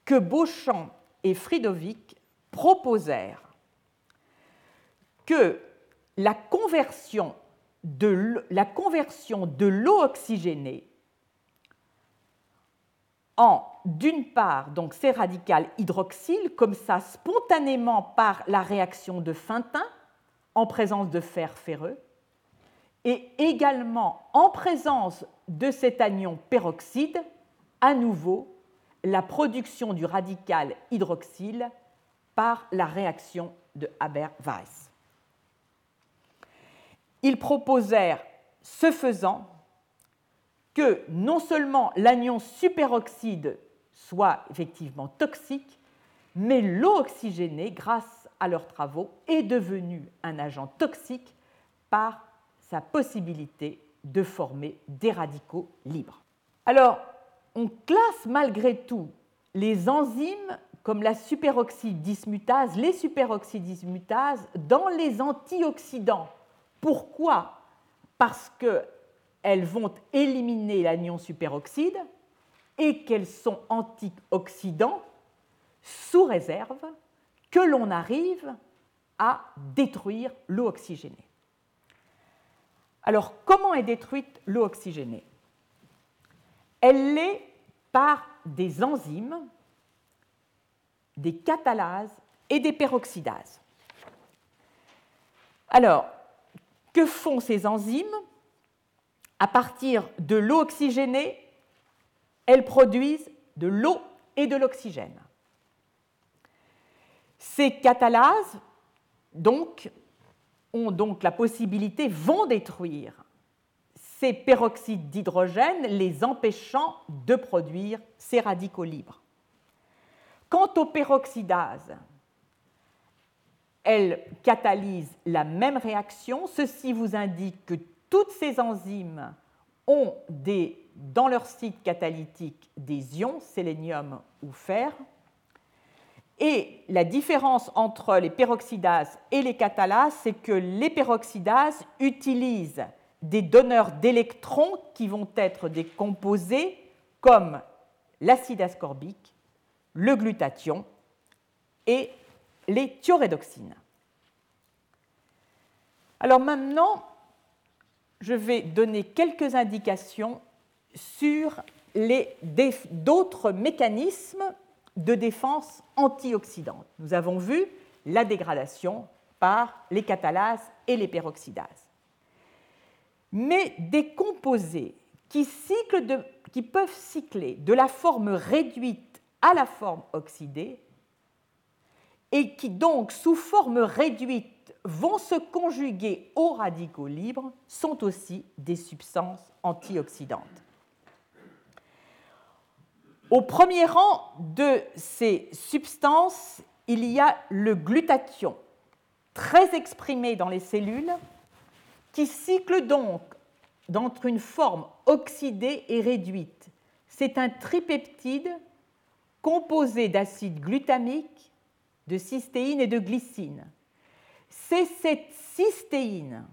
que Beauchamp et Friedowicz proposèrent que la conversion de l'eau oxygénée d'une part, donc ces radicales hydroxyles, comme ça spontanément par la réaction de Fintin, en présence de fer ferreux, et également en présence de cet anion peroxyde, à nouveau la production du radical hydroxyle par la réaction de Haber-Weiss. Ils proposèrent, ce faisant, que non seulement l'anion superoxyde soit effectivement toxique, mais l'eau oxygénée, grâce à leurs travaux, est devenue un agent toxique par sa possibilité de former des radicaux libres. Alors, on classe malgré tout les enzymes comme la superoxyde dismutase, les superoxydes dismutases, dans les antioxydants. Pourquoi? Parce que elles vont éliminer l'anion superoxyde et qu'elles sont antioxydants sous réserve que l'on arrive à détruire l'eau oxygénée. Alors, comment est détruite l'eau oxygénée? Elle l'est par des enzymes des catalases et des peroxydases. Alors, que font ces enzymes? À partir de l'eau oxygénée, elles produisent de l'eau et de l'oxygène. Ces catalases donc, ont donc la possibilité, vont détruire ces peroxydes d'hydrogène, les empêchant de produire ces radicaux libres. Quant aux peroxydases, elles catalysent la même réaction. Ceci vous indique que toutes ces enzymes ont dans leur site catalytique des ions, sélénium ou fer. Et la différence entre les peroxydases et les catalases, c'est que les peroxydases utilisent des donneurs d'électrons qui vont être des composés comme l'acide ascorbique, le glutathion et les thiorédoxines. Alors maintenant, je vais donner quelques indications sur d'autres mécanismes de défense antioxydante. Nous avons vu la dégradation par les catalases et les peroxydases. Mais des composés qui, qui peuvent cycler de la forme réduite à la forme oxydée et qui donc, sous forme réduite, vont se conjuguer aux radicaux libres, sont aussi des substances antioxydantes. Au premier rang de ces substances, il y a le glutathion, très exprimé dans les cellules, qui cycle donc d'entre une forme oxydée et réduite. C'est un tripeptide composé d'acide glutamique, de cystéine et de glycine. C'est cette cystéine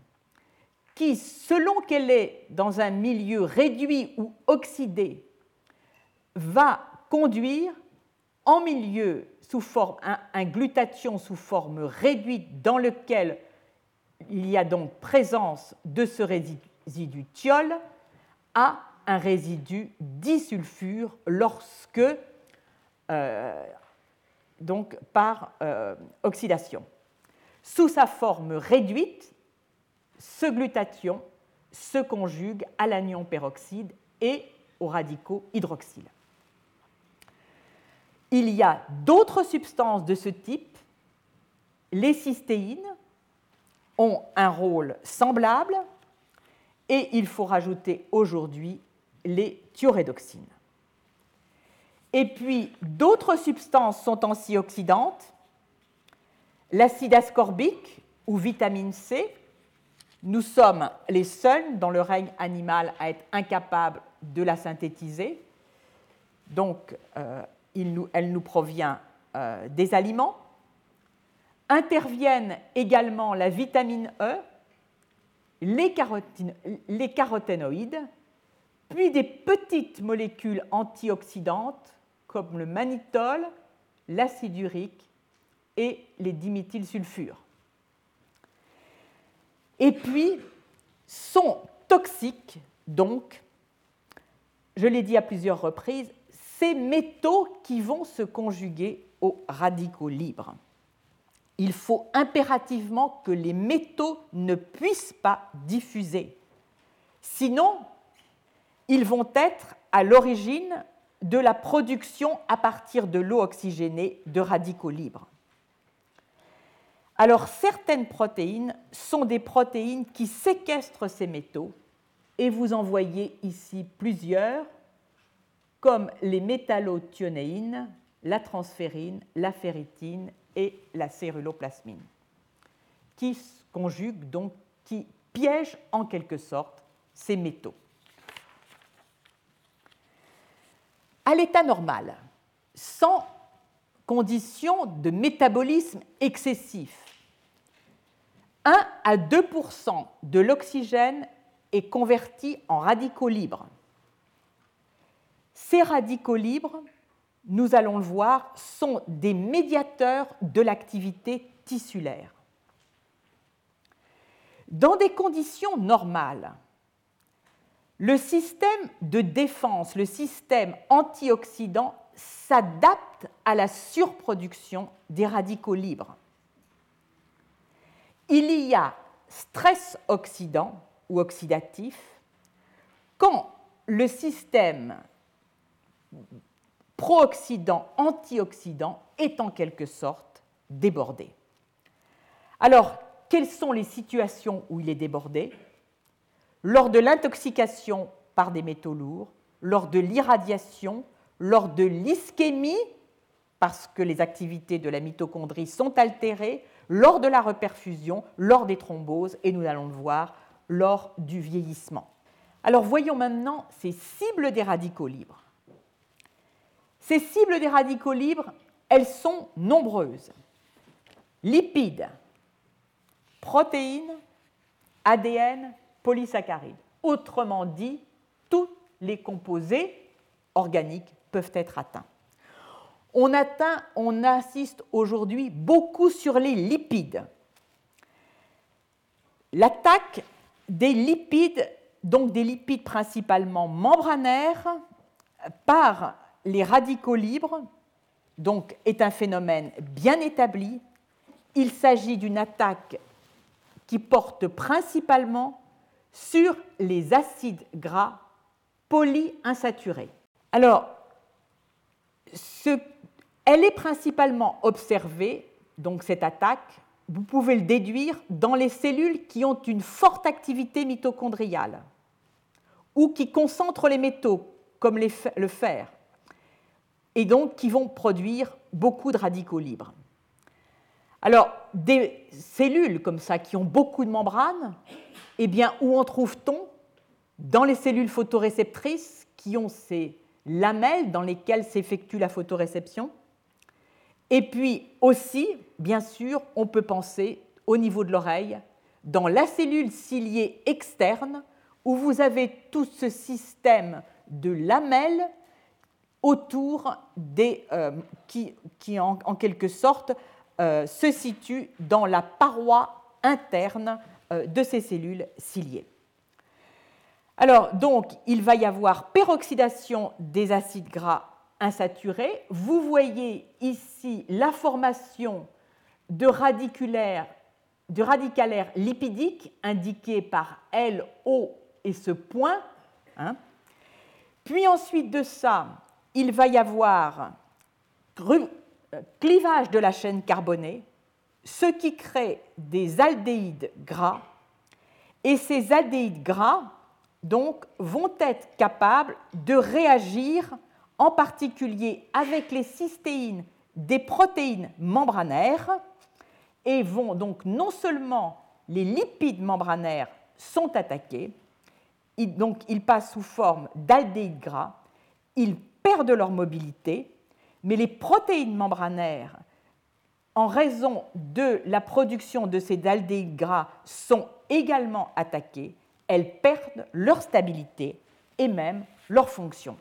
qui, selon qu'elle est dans un milieu réduit ou oxydé, va conduire en milieu sous forme un, glutathion sous forme réduite dans lequel il y a donc présence de ce résidu thiol à un résidu disulfure lorsque euh, donc par euh, oxydation. Sous sa forme réduite, ce glutathion se conjugue à l'anion peroxyde et aux radicaux hydroxyles. Il y a d'autres substances de ce type. Les cystéines ont un rôle semblable et il faut rajouter aujourd'hui les thiorédoxines. Et puis d'autres substances sont antioxydantes. L'acide ascorbique ou vitamine C, nous sommes les seuls dans le règne animal à être incapables de la synthétiser. Donc, euh, elle nous provient euh, des aliments. Interviennent également la vitamine E, les, les caroténoïdes, puis des petites molécules antioxydantes comme le mannitol, l'acide urique et les diméthylsulfures. Et puis, sont toxiques, donc, je l'ai dit à plusieurs reprises, ces métaux qui vont se conjuguer aux radicaux libres. Il faut impérativement que les métaux ne puissent pas diffuser. Sinon, ils vont être à l'origine de la production à partir de l'eau oxygénée de radicaux libres. Alors certaines protéines sont des protéines qui séquestrent ces métaux et vous en voyez ici plusieurs comme les métallothionéines, la transférine, la ferritine et la céruloplasmine, qui conjuguent donc, qui piègent en quelque sorte ces métaux. À l'état normal, sans conditions de métabolisme excessif, 1 à 2% de l'oxygène est converti en radicaux libres ces radicaux libres, nous allons le voir, sont des médiateurs de l'activité tissulaire. Dans des conditions normales, le système de défense, le système antioxydant s'adapte à la surproduction des radicaux libres. Il y a stress oxydant ou oxydatif quand le système pro-oxydant, antioxydant est en quelque sorte débordé. Alors, quelles sont les situations où il est débordé? Lors de l'intoxication par des métaux lourds, lors de l'irradiation, lors de l'ischémie, parce que les activités de la mitochondrie sont altérées, lors de la reperfusion, lors des thromboses, et nous allons le voir, lors du vieillissement. Alors voyons maintenant ces cibles des radicaux libres. Ces cibles des radicaux libres, elles sont nombreuses. Lipides, protéines, ADN, polysaccharides. Autrement dit, tous les composés organiques peuvent être atteints. On, atteint, on insiste aujourd'hui beaucoup sur les lipides. L'attaque des lipides, donc des lipides principalement membranaires, par les radicaux libres, donc est un phénomène bien établi. Il s'agit d'une attaque qui porte principalement sur les acides gras polyinsaturés. Alors, elle est principalement observée, donc cette attaque, vous pouvez le déduire, dans les cellules qui ont une forte activité mitochondriale ou qui concentrent les métaux, comme le fer, et donc qui vont produire beaucoup de radicaux libres. Alors, des cellules comme ça qui ont beaucoup de membranes, eh bien, où en trouve-t-on Dans les cellules photoréceptrices qui ont ces lamelles dans lesquelles s'effectue la photoréception. Et puis aussi, bien sûr, on peut penser au niveau de l'oreille, dans la cellule ciliée externe, où vous avez tout ce système de lamelles autour des, euh, qui, en, quelque sorte euh, se situe dans la paroi interne euh, de ces cellules ciliées. Alors, donc, il va y avoir peroxydation des acides gras insaturés. Vous voyez ici la formation de radicalaires lipidiques indiqués par LO et ce point. Hein. Puis ensuite de ça, il va y avoir clivage de la chaîne carbonée, ce qui crée des aldéhydes gras. Et ces aldéhydes gras donc, vont être capables de réagir en particulier avec les cystéines des protéines membranaires et vont donc non seulement les lipides membranaires sont attaqués, ils passent sous forme d'aldéhydes gras, ils perdent leur mobilité, mais les protéines membranaires, en raison de la production de ces aldéhydes gras, sont également attaquées elles perdent leur stabilité et même leur fonction.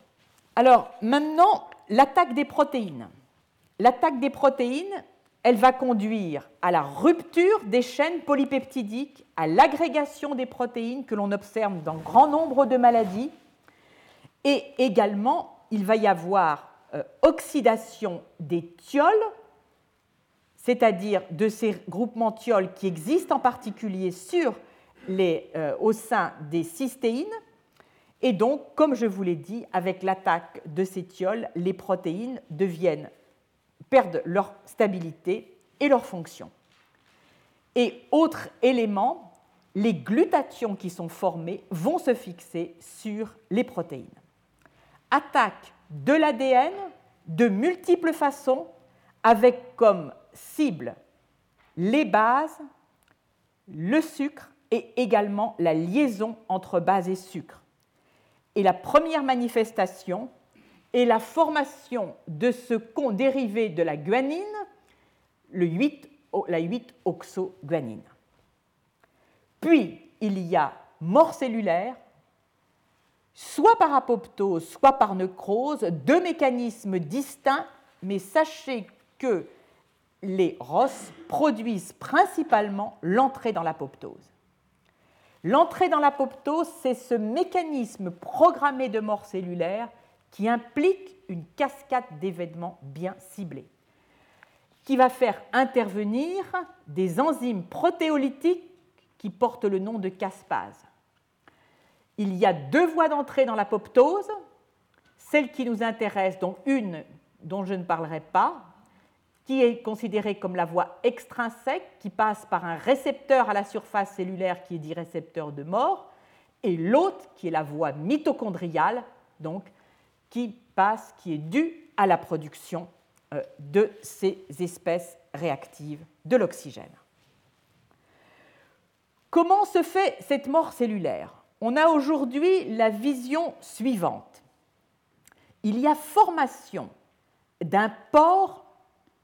Alors maintenant, l'attaque des protéines. L'attaque des protéines, elle va conduire à la rupture des chaînes polypeptidiques, à l'agrégation des protéines que l'on observe dans grand nombre de maladies, et également il va y avoir euh, oxydation des thiols, c'est-à-dire de ces groupements thiols qui existent en particulier sur euh, au sein des cystéines. Et donc, comme je vous l'ai dit, avec l'attaque de ces thiols, les protéines perdent leur stabilité et leur fonction. Et autre élément, les glutations qui sont formées vont se fixer sur les protéines. Attaque de l'ADN de multiples façons, avec comme cible les bases, le sucre et également la liaison entre base et sucre. Et la première manifestation est la formation de ce con dérivé de la guanine, le 8, la 8-oxoguanine. Puis, il y a mort cellulaire, soit par apoptose, soit par necrose, deux mécanismes distincts, mais sachez que les ROS produisent principalement l'entrée dans l'apoptose. L'entrée dans l'apoptose, c'est ce mécanisme programmé de mort cellulaire qui implique une cascade d'événements bien ciblés, qui va faire intervenir des enzymes protéolytiques qui portent le nom de caspase. Il y a deux voies d'entrée dans l'apoptose, celle qui nous intéresse, donc une dont je ne parlerai pas, qui est considérée comme la voie extrinsèque, qui passe par un récepteur à la surface cellulaire qui est dit récepteur de mort, et l'autre qui est la voie mitochondriale, donc qui passe, qui est due à la production euh, de ces espèces réactives de l'oxygène. Comment se fait cette mort cellulaire? On a aujourd'hui la vision suivante. Il y a formation d'un pore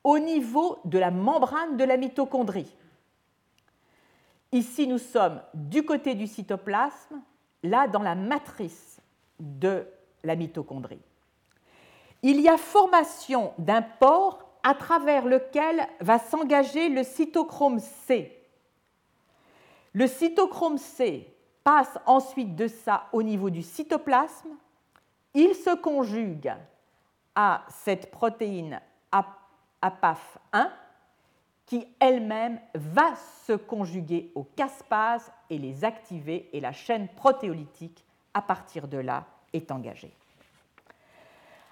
au niveau de la membrane de la mitochondrie. Ici, nous sommes du côté du cytoplasme, là dans la matrice de la mitochondrie. Il y a formation d'un pore à travers lequel va s'engager le cytochrome C. Le cytochrome C passe ensuite de ça au niveau du cytoplasme. Il se conjugue à cette protéine APAF1 qui elle-même va se conjuguer aux caspases et les activer et la chaîne protéolytique à partir de là est engagée.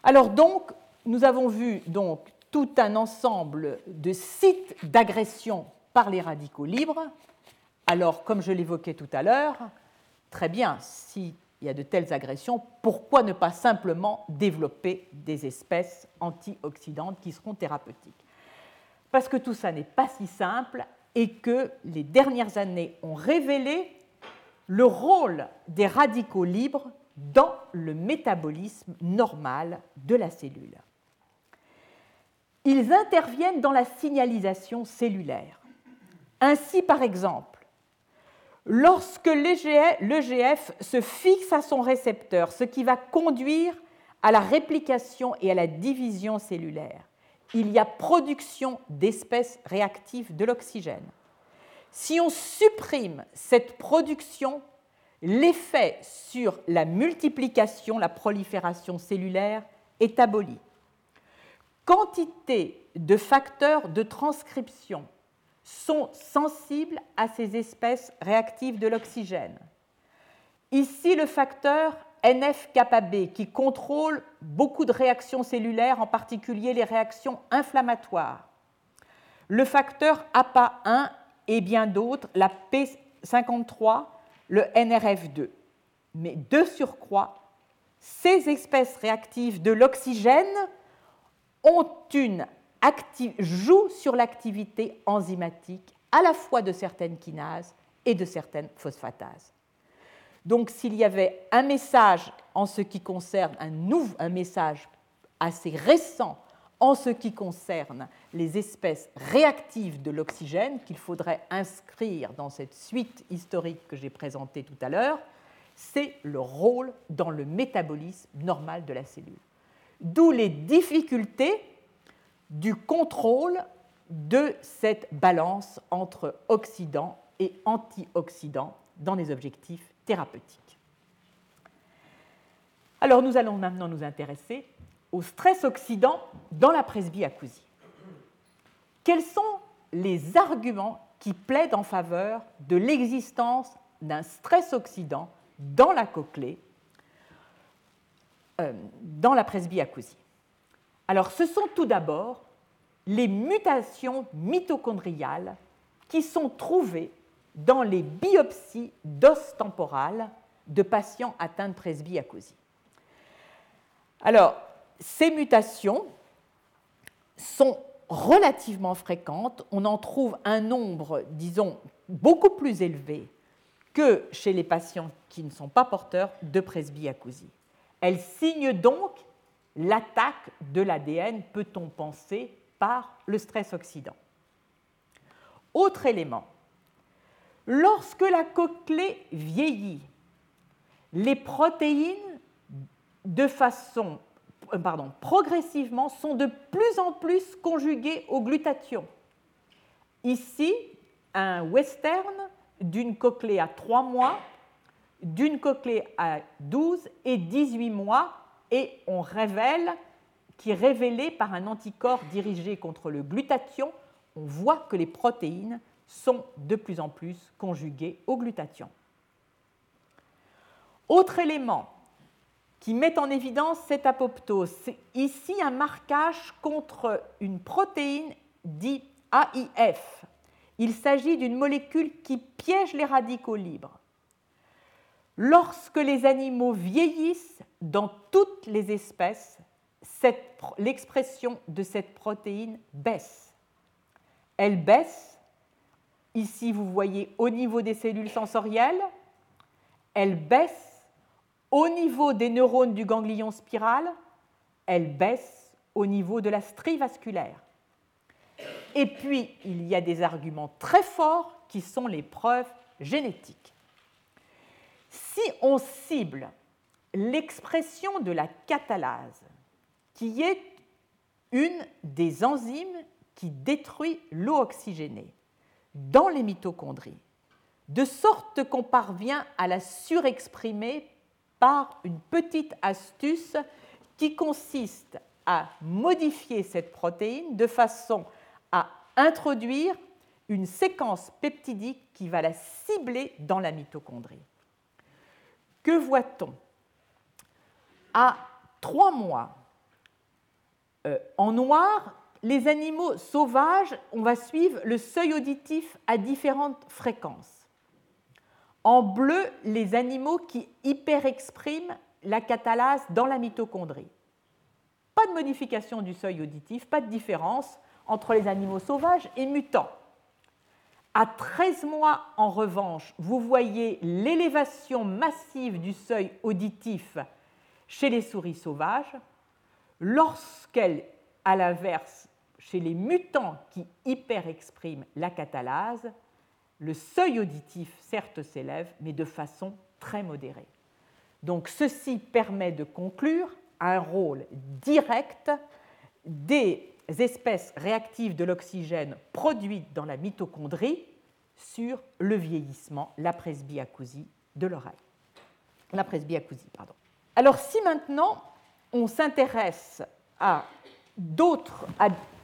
Alors donc, nous avons vu donc tout un ensemble de sites d'agression par les radicaux libres. Alors, comme je l'évoquais tout à l'heure, très bien, s'il y a de telles agressions, pourquoi ne pas simplement développer des espèces antioxydantes qui seront thérapeutiques? Parce que tout ça n'est pas si simple et que les dernières années ont révélé le rôle des radicaux libres dans le métabolisme normal de la cellule. Ils interviennent dans la signalisation cellulaire. Ainsi, par exemple, lorsque l'EGF se fixe à son récepteur, ce qui va conduire à la réplication et à la division cellulaire, il y a production d'espèces réactives de l'oxygène. Si on supprime cette production, l'effet sur la multiplication, la prolifération cellulaire est aboli. Quantité de facteurs de transcription sont sensibles à ces espèces réactives de l'oxygène. Ici, le facteur NF-kappa-B qui contrôle beaucoup de réactions cellulaires, en particulier les réactions inflammatoires. Le facteur APA1 et bien d'autres, la P53 le NRF2. Mais de surcroît, ces espèces réactives de l'oxygène ont une jouent sur l'activité enzymatique à la fois de certaines kinases et de certaines phosphatases. Donc s'il y avait un message en ce qui concerne un, nouveau, un message assez récent en ce qui concerne les espèces réactives de l'oxygène qu'il faudrait inscrire dans cette suite historique que j'ai présentée tout à l'heure, c'est le rôle dans le métabolisme normal de la cellule. D'où les difficultés du contrôle de cette balance entre oxydants et antioxydants dans les objectifs thérapeutiques. Alors nous allons maintenant nous intéresser au stress oxydant dans la presbyacousie. Quels sont les arguments qui plaident en faveur de l'existence d'un stress oxydant dans la cochlée, euh, dans la presbyacousie? Alors, ce sont tout d'abord les mutations mitochondriales qui sont trouvées dans les biopsies d'os temporal de patients atteints de presbyacousie. Alors, ces mutations sont relativement fréquentes. On en trouve un nombre, disons, beaucoup plus élevé que chez les patients qui ne sont pas porteurs de presbyacousie. Elles signent donc l'attaque de l'ADN, peut-on penser, par le stress oxydant. Autre élément, lorsque la cochlée vieillit, les protéines, de façon euh, progressivement sont de plus en plus conjugués au glutathion. Ici, un western d'une cochlée à 3 mois, d'une cochlée à 12 et 18 mois et on révèle, qui est révélé par un anticorps dirigé contre le glutathion, on voit que les protéines sont de plus en plus conjuguées au glutathion. Autre élément qui met en évidence cette apoptose, c'est ici un marquage contre une protéine dite AIF. Il s'agit d'une molécule qui piège les radicaux libres. Lorsque les animaux vieillissent, dans toutes les espèces, l'expression de cette protéine baisse. Elle baisse, ici vous voyez au niveau des cellules sensorielles, elle baisse au niveau des neurones du ganglion spiral, elle baisse au niveau de la strie vasculaire. Et puis, il y a des arguments très forts qui sont les preuves génétiques. Si on cible l'expression de la catalase, qui est une des enzymes qui détruit l'eau oxygénée dans les mitochondries, de sorte qu'on parvient à la surexprimer par une petite astuce qui consiste à modifier cette protéine de façon à introduire une séquence peptidique qui va la cibler dans la mitochondrie. Que voit-on? À trois mois, euh, en noir, les animaux sauvages, on va suivre le seuil auditif à différentes fréquences. En bleu, les animaux qui hyperexpriment la catalase dans la mitochondrie. Pas de modification du seuil auditif, pas de différence entre les animaux sauvages et mutants. À 13 mois, en revanche, vous voyez l'élévation massive du seuil auditif chez les souris sauvages, lorsqu'elle, à l'inverse, chez les mutants qui hyperexpriment la catalase, le seuil auditif certes s'élève, mais de façon très modérée. Donc ceci permet de conclure un rôle direct des espèces réactives de l'oxygène produites dans la mitochondrie sur le vieillissement, la presbyacousie de l'oreille. La presbyacousie, pardon. Alors si maintenant on s'intéresse à d'autres,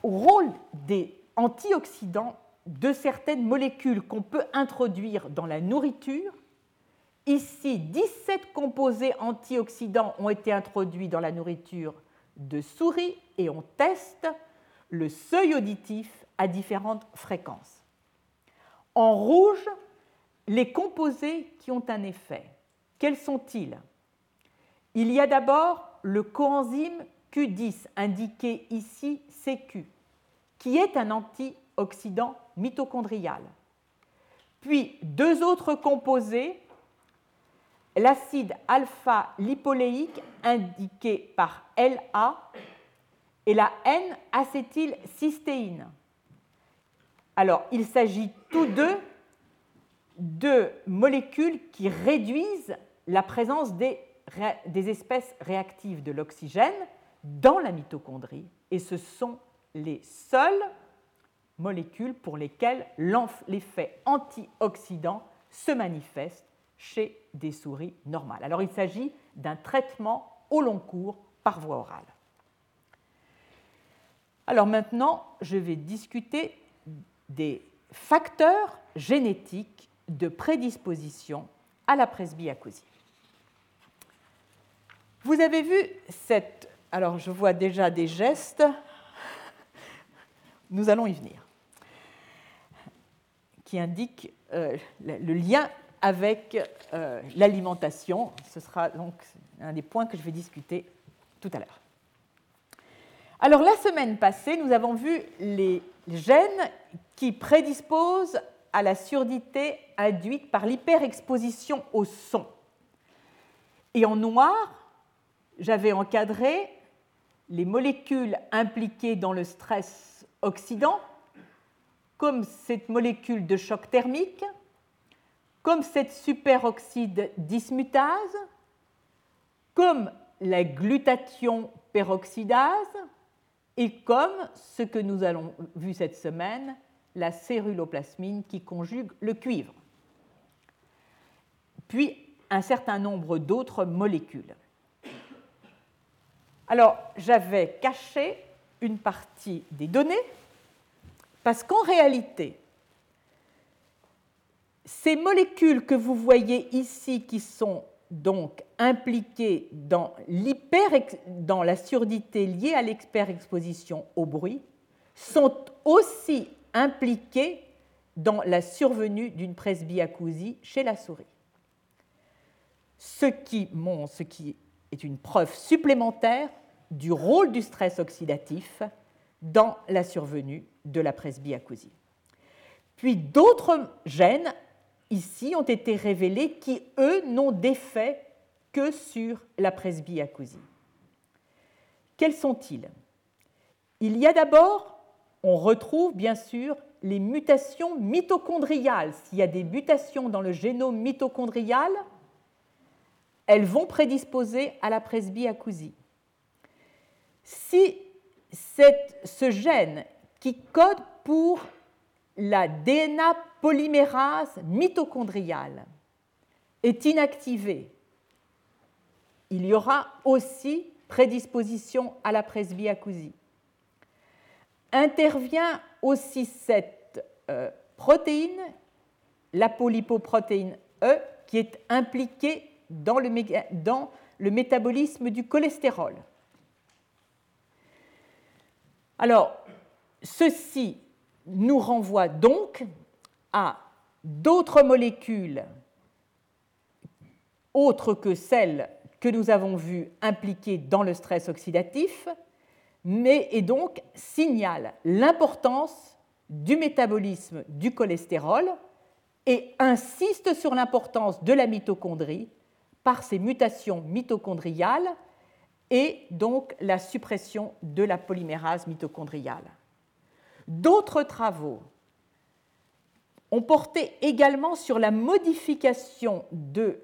au rôle des antioxydants de certaines molécules qu'on peut introduire dans la nourriture, ici 17 composés antioxydants ont été introduits dans la nourriture de souris et on teste le seuil auditif à différentes fréquences. En rouge, les composés qui ont un effet. Quels sont-ils? Il y a d'abord le coenzyme Q10, indiqué ici CQ, qui est un antioxydant mitochondrial. Puis deux autres composés, l'acide alpha-lipoléique indiqué par LA et la N-acétylcystéine. Alors, il s'agit tous deux de molécules qui réduisent la présence des, des espèces réactives de l'oxygène dans la mitochondrie, et ce sont les seules molécules pour lesquelles l'effet antioxydant se manifeste chez des souris normales. Alors il s'agit d'un traitement au long cours par voie orale. Alors maintenant, je vais discuter des facteurs génétiques de prédisposition à la presbyacousie. Vous avez vu cette... Alors je vois déjà des gestes. Nous allons y venir. Qui indiquent euh, le lien avec euh, l'alimentation. Ce sera donc un des points que je vais discuter tout à l'heure. Alors la semaine passée, nous avons vu les gènes qui prédisposent à la surdité induite par l'hyperexposition au son. Et en noir, j'avais encadré les molécules impliquées dans le stress oxydant, comme cette molécule de choc thermique, comme cette superoxyde dismutase, comme la glutathion peroxydase, et comme ce que nous allons vu cette semaine, la céruloplasmine qui conjugue le cuivre. Puis un certain nombre d'autres molécules. Alors, j'avais caché une partie des données parce qu'en réalité, ces molécules que vous voyez ici qui sont donc impliquées dans, la surdité liée à l'experexposition au bruit sont aussi impliquées dans la survenue d'une presbyacousie chez la souris. Ce qui, ce qui est une preuve supplémentaire du rôle du stress oxydatif dans la survenue de la presbyacousie. Puis d'autres gènes ici ont été révélés qui, eux, n'ont d'effet que sur la presbyacousie. Quels sont-ils? Il y a d'abord, on retrouve bien sûr les mutations mitochondriales. S'il y a des mutations dans le génome mitochondrial, elles vont prédisposer à la presbyacousie. Si ce gène qui code pour la DNA polymérase mitochondriale est inactivé, il y aura aussi prédisposition à la presbyacousie. Intervient aussi cette euh, protéine, la polypoprotéine E, qui est impliquée dans le, dans le métabolisme du cholestérol. Alors, ceci nous renvoie donc à d'autres molécules autres que celles que nous avons vues impliquées dans le stress oxydatif, mais et donc signale l'importance du métabolisme du cholestérol et insiste sur l'importance de la mitochondrie par ses mutations mitochondriales et donc la suppression de la polymérase mitochondriale. D'autres travaux ont porté également sur la modification de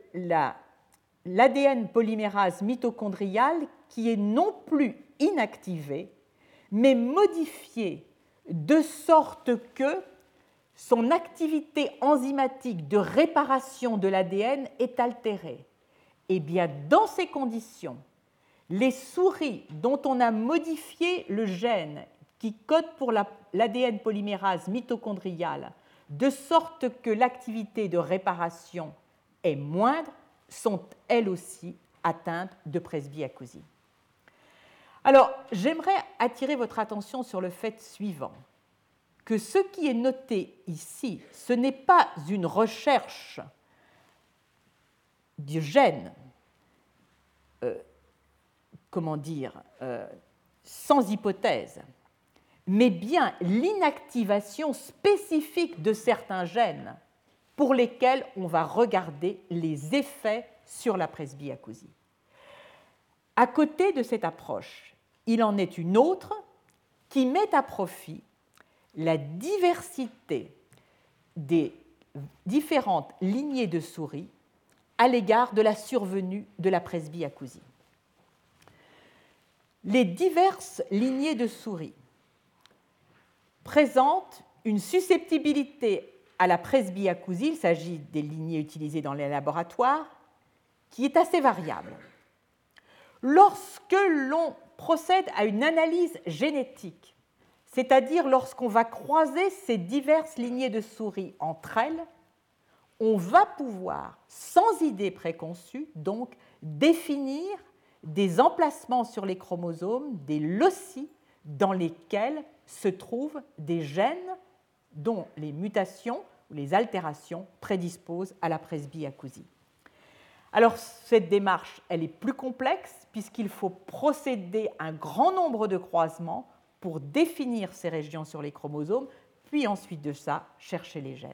l'ADN polymérase mitochondriale qui est non plus inactivée, mais modifiée de sorte que son activité enzymatique de réparation de l'ADN est altérée. Eh bien, dans ces conditions, les souris dont on a modifié le gène qui code pour l'ADN polymérase mitochondriale de sorte que l'activité de réparation est moindre, sont elles aussi atteintes de presbyacousie. Alors, j'aimerais attirer votre attention sur le fait suivant, que ce qui est noté ici, ce n'est pas une recherche du gène, euh, comment dire, euh, sans hypothèse, mais bien l'inactivation spécifique de certains gènes pour lesquels on va regarder les effets sur la presbyacousie. À côté de cette approche, il en est une autre qui met à profit la diversité des différentes lignées de souris à l'égard de la survenue de la presbyacousie. Les diverses lignées de souris présentent une susceptibilité à la presbyacousie, il s'agit des lignées utilisées dans les laboratoires, qui est assez variable. Lorsque l'on procède à une analyse génétique, c'est-à-dire lorsqu'on va croiser ces diverses lignées de souris entre elles, on va pouvoir, sans idée préconçue, donc définir des emplacements sur les chromosomes, des loci dans lesquels se trouvent des gènes dont les mutations ou les altérations prédisposent à la presbyacousie. Alors cette démarche, elle est plus complexe puisqu'il faut procéder à un grand nombre de croisements pour définir ces régions sur les chromosomes, puis ensuite de ça, chercher les gènes.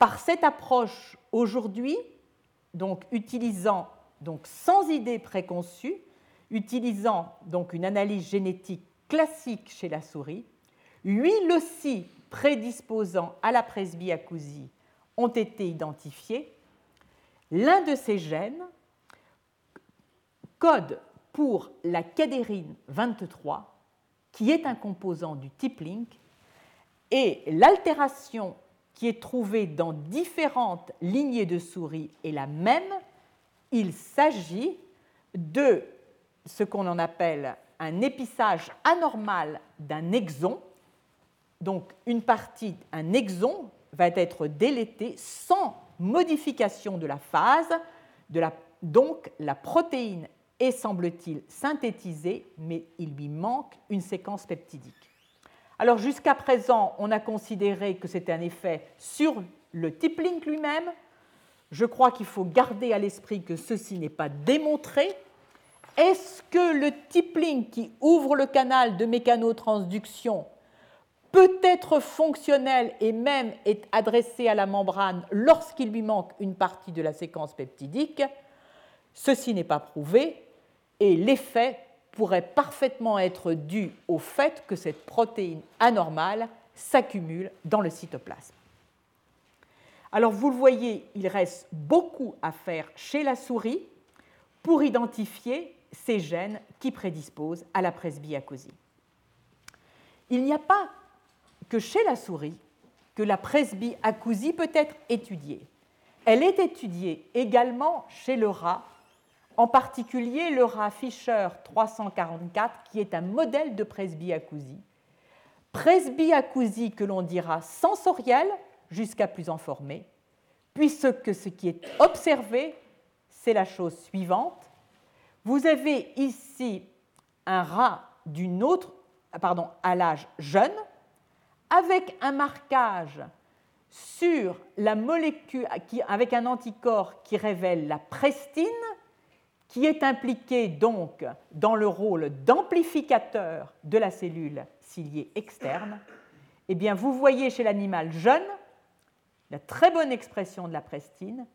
Par cette approche aujourd'hui, donc utilisant donc sans idée préconçue, utilisant donc une analyse génétique classique chez la souris, huit loci prédisposant à la presbyacousie ont été identifiés. L'un de ces gènes code pour la cadérine 23, qui est un composant du type link, et l'altération qui est trouvée dans différentes lignées de souris est la même. Il s'agit de ce qu'on en appelle un épissage anormal d'un exon. Donc une partie, un exon, va être délété sans modification de la phase. Donc la protéine est, semble-t-il, synthétisée, mais il lui manque une séquence peptidique. Alors jusqu'à présent, on a considéré que c'était un effet sur le tip link lui-même. Je crois qu'il faut garder à l'esprit que ceci n'est pas démontré. Est-ce que le tip link qui ouvre le canal de mécanotransduction peut être fonctionnel et même est adressé à la membrane lorsqu'il lui manque une partie de la séquence peptidique? Ceci n'est pas prouvé et l'effet pourrait parfaitement être dû au fait que cette protéine anormale s'accumule dans le cytoplasme. Alors vous le voyez, il reste beaucoup à faire chez la souris pour identifier ces gènes qui prédisposent à la presbyacousie. Il n'y a pas que chez la souris que la presbyacousie peut être étudiée. Elle est étudiée également chez le rat en particulier le rat Fischer 344, qui est un modèle de presbyacousie. Presbyacousie que l'on dira sensorielle jusqu'à plus informée, puisque ce qui est observé, c'est la chose suivante. Vous avez ici un rat d'une autre, pardon, à l'âge jeune, avec un marquage sur la molécule, avec un anticorps qui révèle la prestine, qui est impliqué donc dans le rôle d'amplificateur de la cellule ciliée externe, eh bien, vous voyez chez l'animal jeune la très bonne expression de la prestine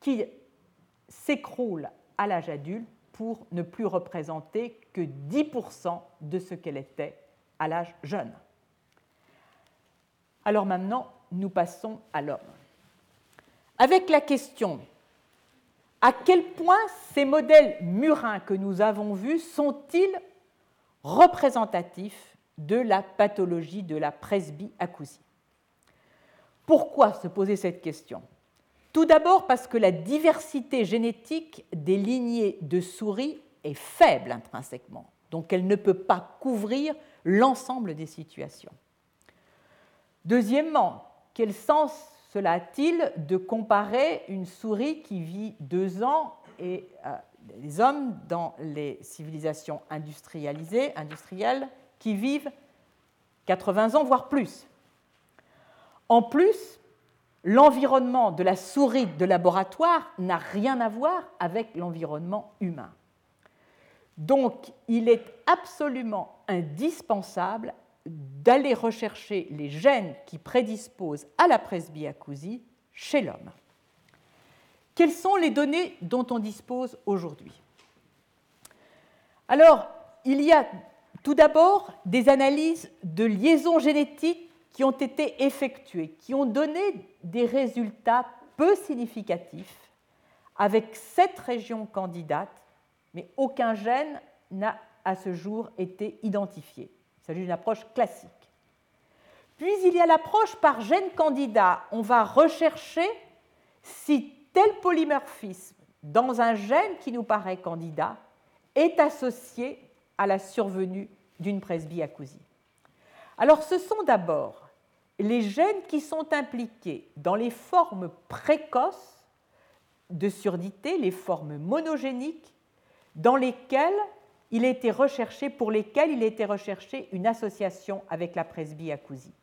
qui s'écroule à l'âge adulte pour ne plus représenter que 10% de ce qu'elle était à l'âge jeune. Alors maintenant, nous passons à l'homme. Avec la question à quel point ces modèles murins que nous avons vus sont-ils représentatifs de la pathologie de la presbyacousie? Pourquoi se poser cette question? Tout d'abord parce que la diversité génétique des lignées de souris est faible intrinsèquement, donc elle ne peut pas couvrir l'ensemble des situations. Deuxièmement, quel sens cela a-t-il de comparer une souris qui vit deux ans et euh, les hommes dans les civilisations industrialisées, industrielles, qui vivent 80 ans, voire plus? En plus, l'environnement de la souris de laboratoire n'a rien à voir avec l'environnement humain. Donc, il est absolument indispensable d'aller rechercher les gènes qui prédisposent à la presbyacousie chez l'homme. Quelles sont les données dont on dispose aujourd'hui? Alors, il y a tout d'abord des analyses de liaisons génétiques qui ont été effectuées, qui ont donné des résultats peu significatifs avec sept régions candidates, mais aucun gène n'a à ce jour été identifié. Il s'agit approche classique. Puis il y a l'approche par gène candidat. On va rechercher si tel polymorphisme dans un gène qui nous paraît candidat est associé à la survenue d'une presbyacousie. Alors ce sont d'abord les gènes qui sont impliqués dans les formes précoces de surdité, les formes monogéniques, dans lesquelles il a été recherché, pour lesquels il été recherché une association avec la presbyacousie.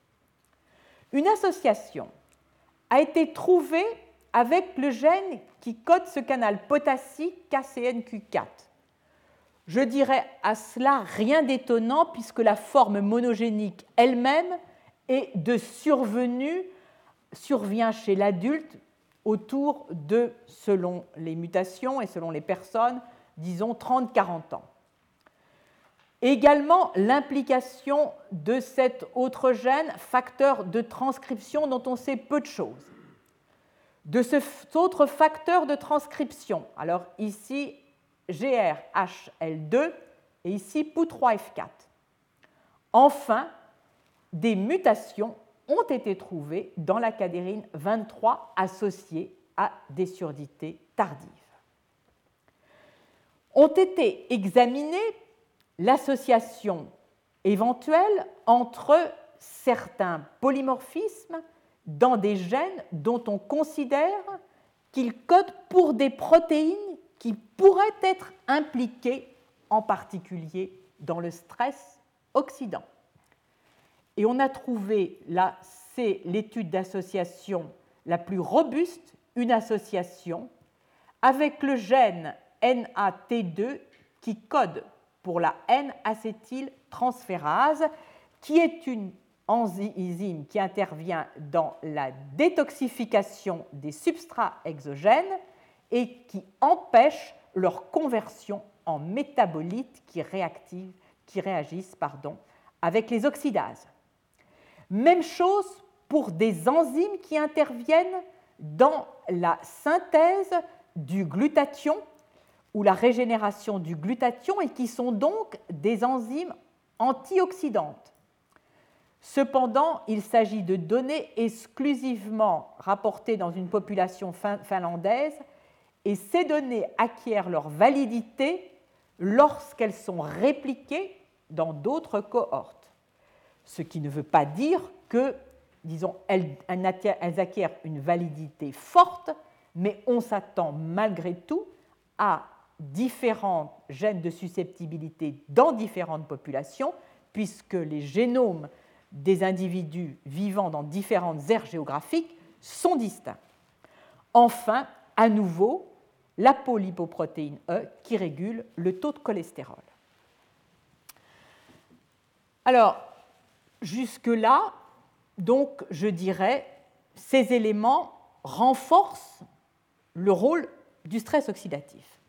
Une association a été trouvée avec le gène qui code ce canal potassique KCNQ4. Je dirais à cela rien d'étonnant puisque la forme monogénique elle-même est de survenue, survient chez l'adulte autour de, selon les mutations et selon les personnes, disons 30-40 ans. Également l'implication de cet autre gène, facteur de transcription dont on sait peu de choses. De cet autre facteur de transcription, alors ici GRHL2 et ici POU3F4. Enfin, des mutations ont été trouvées dans la cadérine 23 associées à des surdités tardives. ont été examinées l'association éventuelle entre certains polymorphismes dans des gènes dont on considère qu'ils codent pour des protéines qui pourraient être impliquées en particulier dans le stress oxydant. Et on a trouvé, là, c'est l'étude d'association la plus robuste, une association avec le gène NAT2 qui code pour la N-acétyltransférase, qui est une enzyme qui intervient dans la détoxification des substrats exogènes et qui empêche leur conversion en métabolites qui, qui réagissent avec les oxydases. Même chose pour des enzymes qui interviennent dans la synthèse du glutathion ou la régénération du glutathion et qui sont donc des enzymes antioxydantes. Cependant, il s'agit de données exclusivement rapportées dans une population finlandaise et ces données acquièrent leur validité lorsqu'elles sont répliquées dans d'autres cohortes. Ce qui ne veut pas dire que, disons, elles, acquièrent une validité forte, mais on s'attend malgré tout à différents gènes de susceptibilité dans différentes populations, puisque les génomes des individus vivant dans différentes aires géographiques sont distincts. Enfin, à nouveau, la polypoprotéine E qui régule le taux de cholestérol. Alors, jusque-là, donc, je dirais, ces éléments renforcent le rôle du stress oxydatif.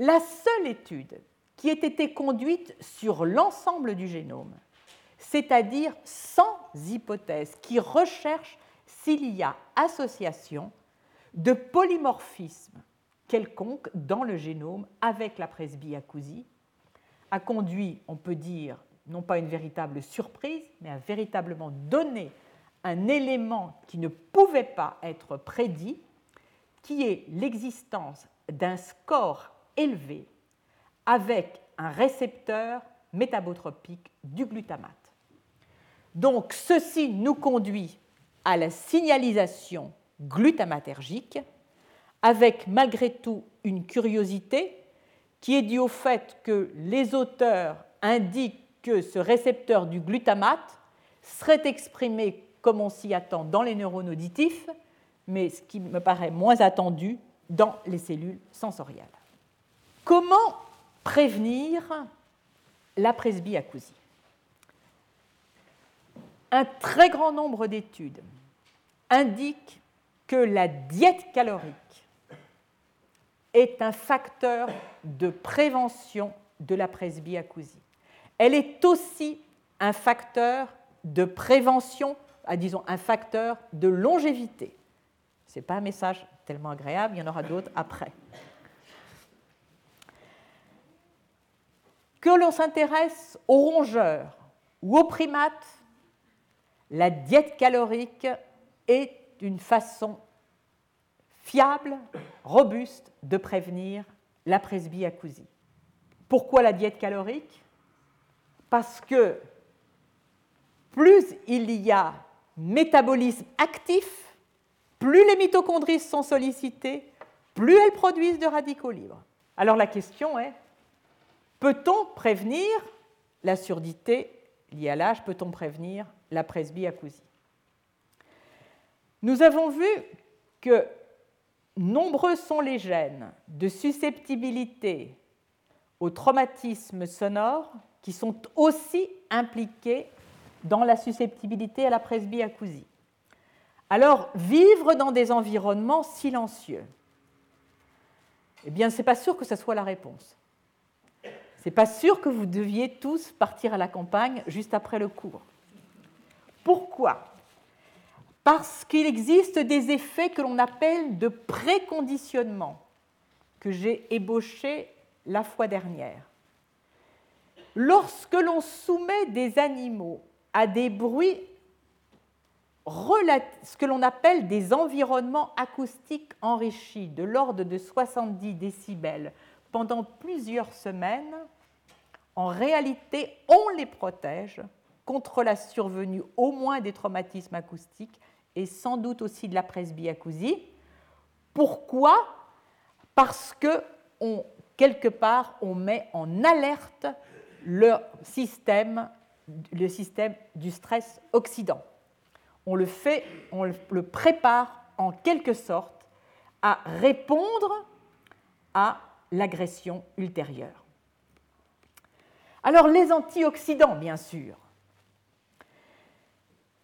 La seule étude qui ait été conduite sur l'ensemble du génome c'est-à-dire sans hypothèse, qui recherche s'il y a association de polymorphisme quelconque dans le génome avec la presbyacousie, a conduit, on peut dire, non pas une véritable surprise, mais à véritablement donner un élément qui ne pouvait pas être prédit, qui est l'existence d'un score élevé avec un récepteur métabotropique du glutamate. Donc ceci nous conduit à la signalisation glutamatergique, avec malgré tout une curiosité qui est due au fait que les auteurs indiquent que ce récepteur du glutamate serait exprimé comme on s'y attend dans les neurones auditifs, mais ce qui me paraît moins attendu dans les cellules sensorielles. Comment prévenir la presbyacousie? Un très grand nombre d'études indiquent que la diète calorique est un facteur de prévention de la presbyacousie. Elle est aussi un facteur de prévention, ah, disons un facteur de longévité. Ce n'est pas un message tellement agréable, il y en aura d'autres après. Que l'on s'intéresse aux rongeurs ou aux primates la diète calorique est une façon fiable, robuste de prévenir la presbyacousie. Pourquoi la diète calorique? Parce que plus il y a métabolisme actif, plus les mitochondries sont sollicitées, plus elles produisent de radicaux libres. Alors la question est, peut-on prévenir la surdité liée à l'âge? Peut-on prévenir la presbyacousie? Nous avons vu que nombreux sont les gènes de susceptibilité au traumatisme sonore qui sont aussi impliqués dans la susceptibilité à la presbyacousie. Alors, vivre dans des environnements silencieux, eh bien, ce n'est pas sûr que ce soit la réponse. N'est pas sûr que vous deviez tous partir à la campagne juste après le cours. Pourquoi? Parce qu'il existe des effets que l'on appelle de préconditionnement, que j'ai ébauchés la fois dernière. Lorsque l'on soumet des animaux à des bruits, ce que l'on appelle des environnements acoustiques enrichis de l'ordre de 70 décibels pendant plusieurs semaines, en réalité, on les protège contre la survenue au moins des traumatismes acoustiques et sans doute aussi de la presbyacousie. Pourquoi? Parce que quelque part, on met en alerte le système, le système du stress oxydant. On le fait, on le prépare en quelque sorte à répondre à l'agression ultérieure. Alors les antioxydants, bien sûr.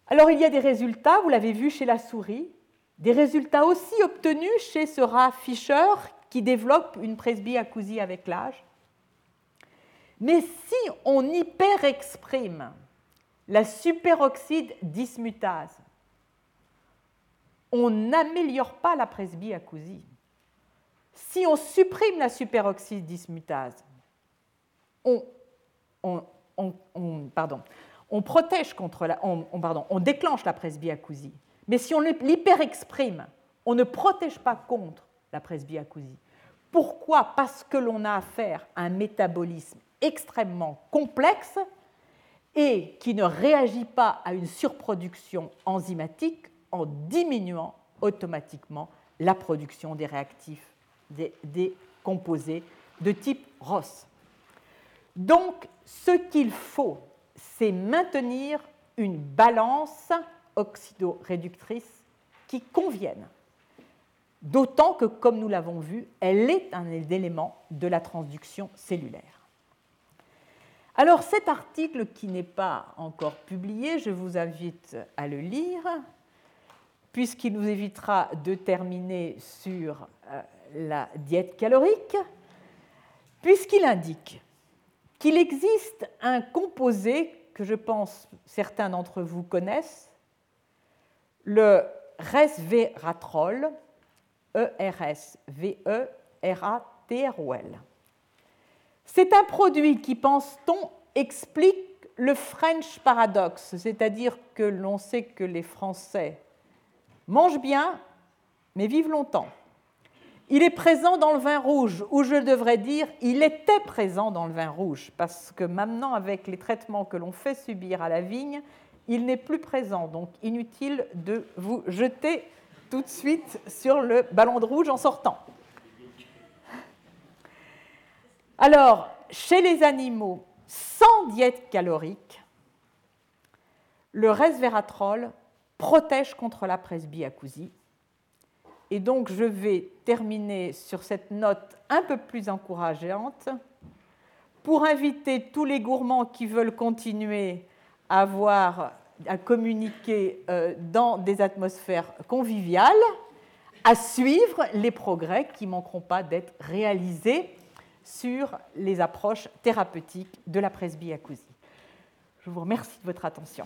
Alors il y a des résultats, vous l'avez vu chez la souris, des résultats aussi obtenus chez ce rat Fischer qui développe une presbyacousie avec l'âge. Mais si on hyperexprime la superoxyde dismutase, on n'améliore pas la presbyacousie. Si on supprime la superoxyde dismutase, on, on protège contre la, on, pardon, on déclenche la presbyacousie. Mais si on l'hyperexprime, on ne protège pas contre la presbyacousie. Pourquoi? Parce que l'on a affaire à un métabolisme extrêmement complexe et qui ne réagit pas à une surproduction enzymatique en diminuant automatiquement la production des réactifs, des, composés de type ROS. Donc, ce qu'il faut, c'est maintenir une balance oxydoréductrice qui convienne. D'autant que, comme nous l'avons vu, elle est un élément de la transduction cellulaire. Alors cet article qui n'est pas encore publié, je vous invite à le lire puisqu'il nous évitera de terminer sur la diète calorique, puisqu'il indique qu'il existe un composé que je pense certains d'entre vous connaissent, le resveratrol, E-R-S-V-E-R-A-T-R-O-L. C'est un produit qui, pense-t-on, explique le French paradoxe, c'est-à-dire que l'on sait que les Français Mange bien, mais vive longtemps. Il est présent dans le vin rouge, ou je devrais dire, il était présent dans le vin rouge, parce que maintenant, avec les traitements que l'on fait subir à la vigne, il n'est plus présent. Donc inutile de vous jeter tout de suite sur le ballon de rouge en sortant. Alors, chez les animaux sans diète calorique, le resveratrol protège contre la presbyacousie. Et donc je vais terminer sur cette note un peu plus encourageante pour inviter tous les gourmands qui veulent continuer à, avoir, à communiquer euh, dans des atmosphères conviviales, à suivre les progrès qui ne manqueront pas d'être réalisés sur les approches thérapeutiques de la presbyacousie. Je vous remercie de votre attention.